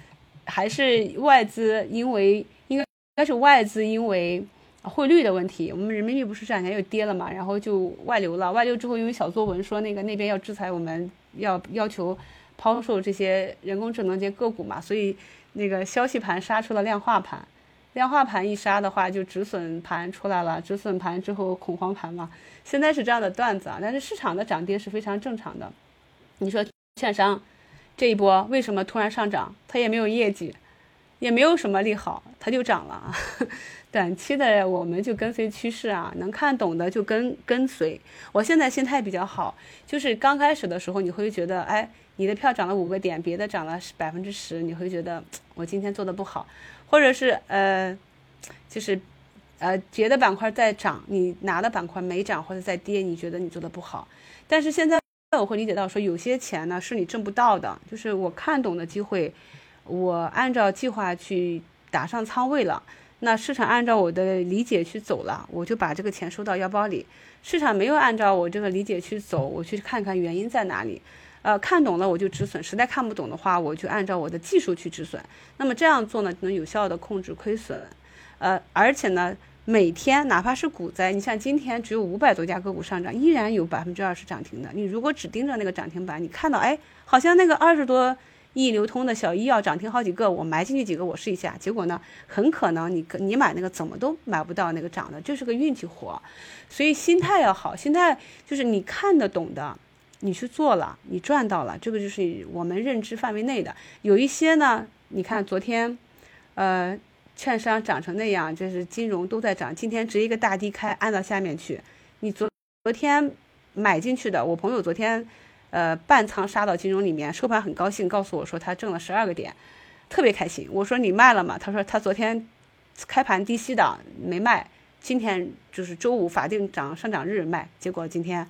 还是外资，因为应该应该是外资因为汇率的问题，我们人民币不是这两天又跌了嘛，然后就外流了。外流之后，因为小作文说那个那边要制裁我们，要要求抛售这些人工智能这些个股嘛，所以那个消息盘杀出了量化盘。量化盘一杀的话，就止损盘出来了，止损盘之后恐慌盘嘛。现在是这样的段子啊，但是市场的涨跌是非常正常的。你说券商这一波为什么突然上涨？它也没有业绩，也没有什么利好，它就涨了。短期的我们就跟随趋势啊，能看懂的就跟跟随。我现在心态比较好，就是刚开始的时候你会觉得，哎，你的票涨了五个点，别的涨了百分之十，你会觉得我今天做的不好。或者是呃，就是，呃，别的板块在涨，你拿的板块没涨或者在跌，你觉得你做的不好。但是现在我会理解到说，有些钱呢是你挣不到的，就是我看懂的机会，我按照计划去打上仓位了，那市场按照我的理解去走了，我就把这个钱收到腰包里。市场没有按照我这个理解去走，我去看看原因在哪里。呃，看懂了我就止损，实在看不懂的话，我就按照我的技术去止损。那么这样做呢，能有效的控制亏损。呃，而且呢，每天哪怕是股灾，你像今天只有五百多家个股上涨，依然有百分之二十涨停的。你如果只盯着那个涨停板，你看到哎，好像那个二十多易流通的小医药涨停好几个，我埋进去几个，我试一下。结果呢，很可能你你买那个怎么都买不到那个涨的，就是个运气活。所以心态要好，心态就是你看得懂的。你去做了，你赚到了，这个就是我们认知范围内的。有一些呢，你看昨天，呃，券商涨成那样，就是金融都在涨，今天直接一个大低开，按到下面去。你昨昨天买进去的，我朋友昨天，呃，半仓杀到金融里面，收盘很高兴，告诉我说他挣了十二个点，特别开心。我说你卖了吗？他说他昨天开盘低吸的没卖，今天就是周五法定涨上涨日卖，结果今天。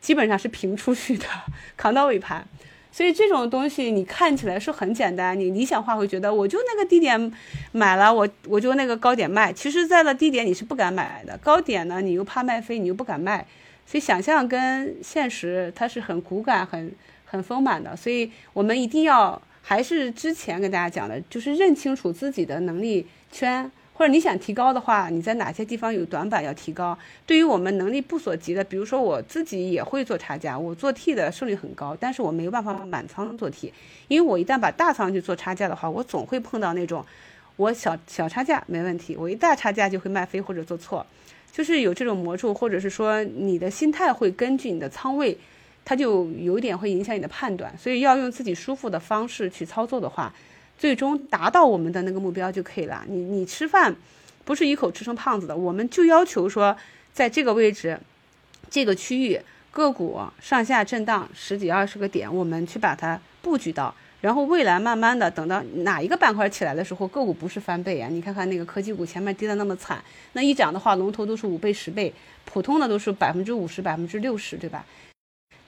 基本上是平出去的，扛到尾盘，所以这种东西你看起来是很简单，你理想化会觉得我就那个低点买了，我我就那个高点卖，其实在了低点你是不敢买的，高点呢你又怕卖飞，你又不敢卖，所以想象跟现实它是很骨感、很很丰满的，所以我们一定要还是之前跟大家讲的，就是认清楚自己的能力圈。或者你想提高的话，你在哪些地方有短板要提高？对于我们能力不所及的，比如说我自己也会做差价，我做 T 的胜率很高，但是我没有办法满仓做 T，因为我一旦把大仓去做差价的话，我总会碰到那种我小小差价没问题，我一大差价就会卖飞或者做错，就是有这种魔咒，或者是说你的心态会根据你的仓位，它就有点会影响你的判断，所以要用自己舒服的方式去操作的话。最终达到我们的那个目标就可以了。你你吃饭，不是一口吃成胖子的。我们就要求说，在这个位置，这个区域个股上下震荡十几二十个点，我们去把它布局到。然后未来慢慢的等到哪一个板块起来的时候，个股不是翻倍啊？你看看那个科技股前面跌的那么惨，那一涨的话，龙头都是五倍十倍，普通的都是百分之五十百分之六十，对吧？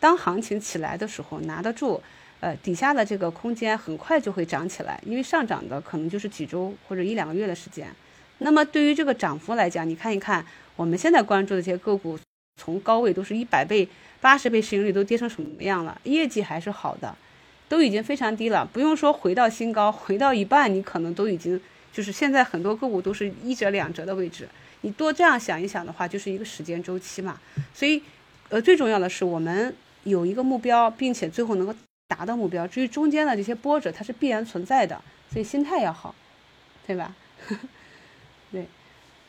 当行情起来的时候，拿得住。呃，底下的这个空间很快就会涨起来，因为上涨的可能就是几周或者一两个月的时间。那么对于这个涨幅来讲，你看一看我们现在关注的这些个股，从高位都是一百倍、八十倍市盈率都跌成什么样了？业绩还是好的，都已经非常低了。不用说回到新高，回到一半，你可能都已经就是现在很多个股都是一折两折的位置。你多这样想一想的话，就是一个时间周期嘛。所以。呃，最重要的是我们有一个目标，并且最后能够达到目标。至于中间的这些波折，它是必然存在的，所以心态要好，对吧？对，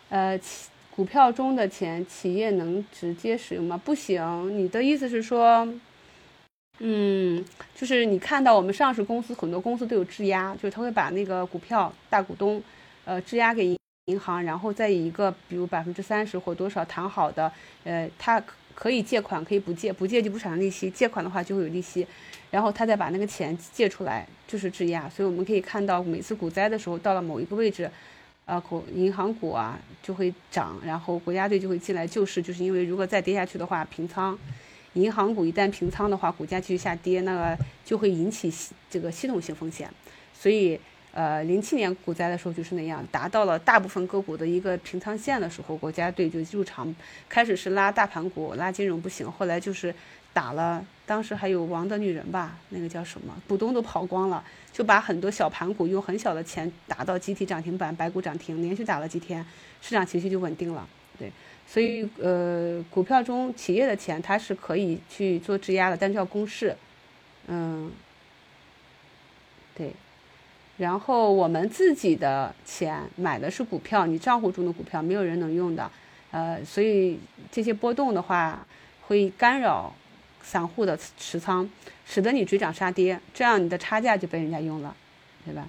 呃，股票中的钱，企业能直接使用吗？不行。你的意思是说，嗯，就是你看到我们上市公司很多公司都有质押，就是他会把那个股票大股东，呃，质押给银行，然后再以一个比如百分之三十或多少谈好的，呃，他可以借款，可以不借，不借就不产生利息；借款的话就会有利息，然后他再把那个钱借出来，就是质押。所以我们可以看到，每次股灾的时候，到了某一个位置。啊，股银行股啊就会涨，然后国家队就会进来救市，就是因为如果再跌下去的话，平仓，银行股一旦平仓的话，股价继续下跌，那个就会引起这个系统性风险。所以，呃，零七年股灾的时候就是那样，达到了大部分个股的一个平仓线的时候，国家队就入场，开始是拉大盘股，拉金融不行，后来就是打了。当时还有王的女人吧，那个叫什么？股东都跑光了，就把很多小盘股用很小的钱打到集体涨停板，白股涨停，连续打了几天，市场情绪就稳定了。对，所以呃，股票中企业的钱它是可以去做质押的，但是要公示。嗯，对。然后我们自己的钱买的是股票，你账户中的股票没有人能用的，呃，所以这些波动的话会干扰。散户的持仓，使得你追涨杀跌，这样你的差价就被人家用了，对吧？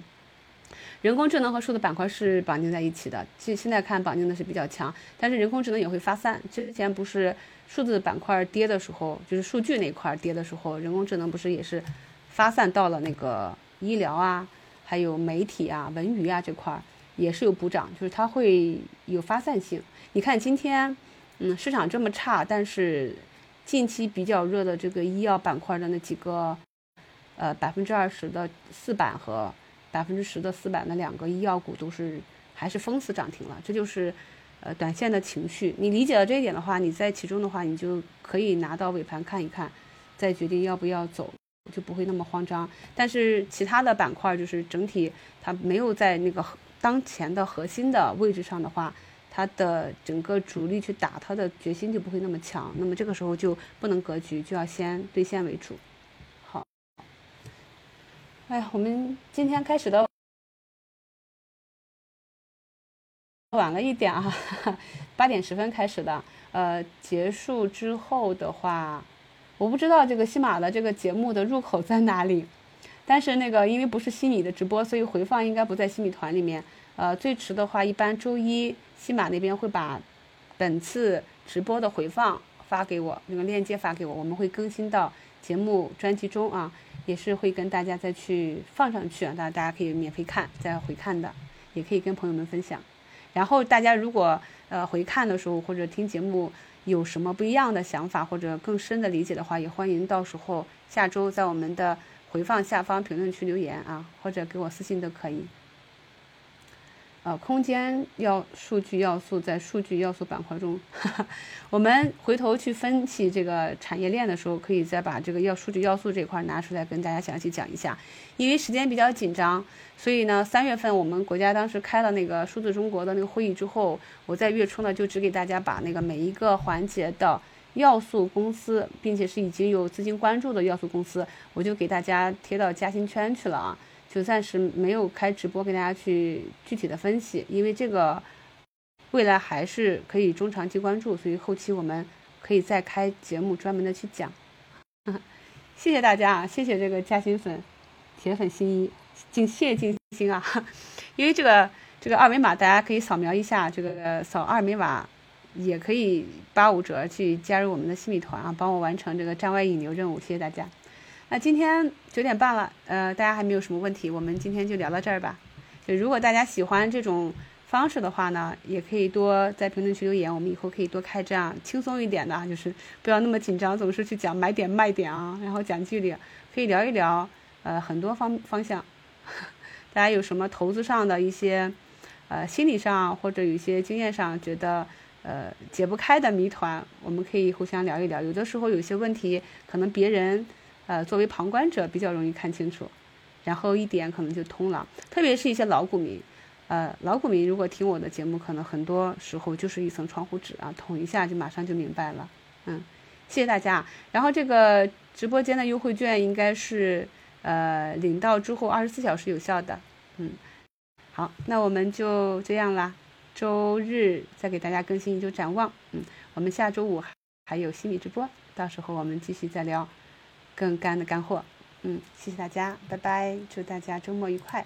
人工智能和数字板块是绑定在一起的，现现在看绑定的是比较强，但是人工智能也会发散。之前不是数字板块跌的时候，就是数据那块跌的时候，人工智能不是也是发散到了那个医疗啊，还有媒体啊、文娱啊这块也是有补涨，就是它会有发散性。你看今天，嗯，市场这么差，但是。近期比较热的这个医药板块的那几个，呃，百分之二十的四板和百分之十的四板的两个医药股都是还是封死涨停了，这就是呃短线的情绪。你理解了这一点的话，你在其中的话，你就可以拿到尾盘看一看，再决定要不要走，就不会那么慌张。但是其他的板块就是整体它没有在那个当前的核心的位置上的话。它的整个主力去打它的决心就不会那么强，那么这个时候就不能格局，就要先兑现为主。哎，我们今天开始的晚了一点啊，八点十分开始的，呃，结束之后的话，我不知道这个西马的这个节目的入口在哪里，但是那个因为不是西米的直播，所以回放应该不在西米团里面。呃，最迟的话，一般周一。西马那边会把本次直播的回放发给我，那个链接发给我，我们会更新到节目专辑中啊，也是会跟大家再去放上去啊，大大家可以免费看再回看的，也可以跟朋友们分享。然后大家如果呃回看的时候或者听节目有什么不一样的想法或者更深的理解的话，也欢迎到时候下周在我们的回放下方评论区留言啊，或者给我私信都可以。呃，空间要数据要素在数据要素板块中，我们回头去分析这个产业链的时候，可以再把这个要数据要素这块拿出来跟大家详细讲一下。因为时间比较紧张，所以呢，三月份我们国家当时开了那个数字中国的那个会议之后，我在月初呢就只给大家把那个每一个环节的要素公司，并且是已经有资金关注的要素公司，我就给大家贴到嘉兴圈去了啊。就暂时没有开直播跟大家去具体的分析，因为这个未来还是可以中长期关注，所以后期我们可以再开节目专门的去讲。谢谢大家啊，谢谢这个嘉兴粉铁粉新一，敬谢谢静心啊，因为这个这个二维码大家可以扫描一下，这个扫二维码也可以八五折去加入我们的新米团啊，帮我完成这个站外引流任务，谢谢大家。那今天九点半了，呃，大家还没有什么问题，我们今天就聊到这儿吧。就如果大家喜欢这种方式的话呢，也可以多在评论区留言，我们以后可以多开这样轻松一点的，就是不要那么紧张，总是去讲买点卖点啊，然后讲距离，可以聊一聊，呃，很多方方向。大家有什么投资上的一些，呃，心理上或者有一些经验上觉得呃解不开的谜团，我们可以互相聊一聊。有的时候有些问题可能别人。呃，作为旁观者比较容易看清楚，然后一点可能就通了。特别是一些老股民，呃，老股民如果听我的节目，可能很多时候就是一层窗户纸啊，捅一下就马上就明白了。嗯，谢谢大家。然后这个直播间的优惠券应该是呃领到之后二十四小时有效的。嗯，好，那我们就这样啦。周日再给大家更新一周展望。嗯，我们下周五还有心理直播，到时候我们继续再聊更干的干货。嗯，谢谢大家，拜拜，祝大家周末愉快。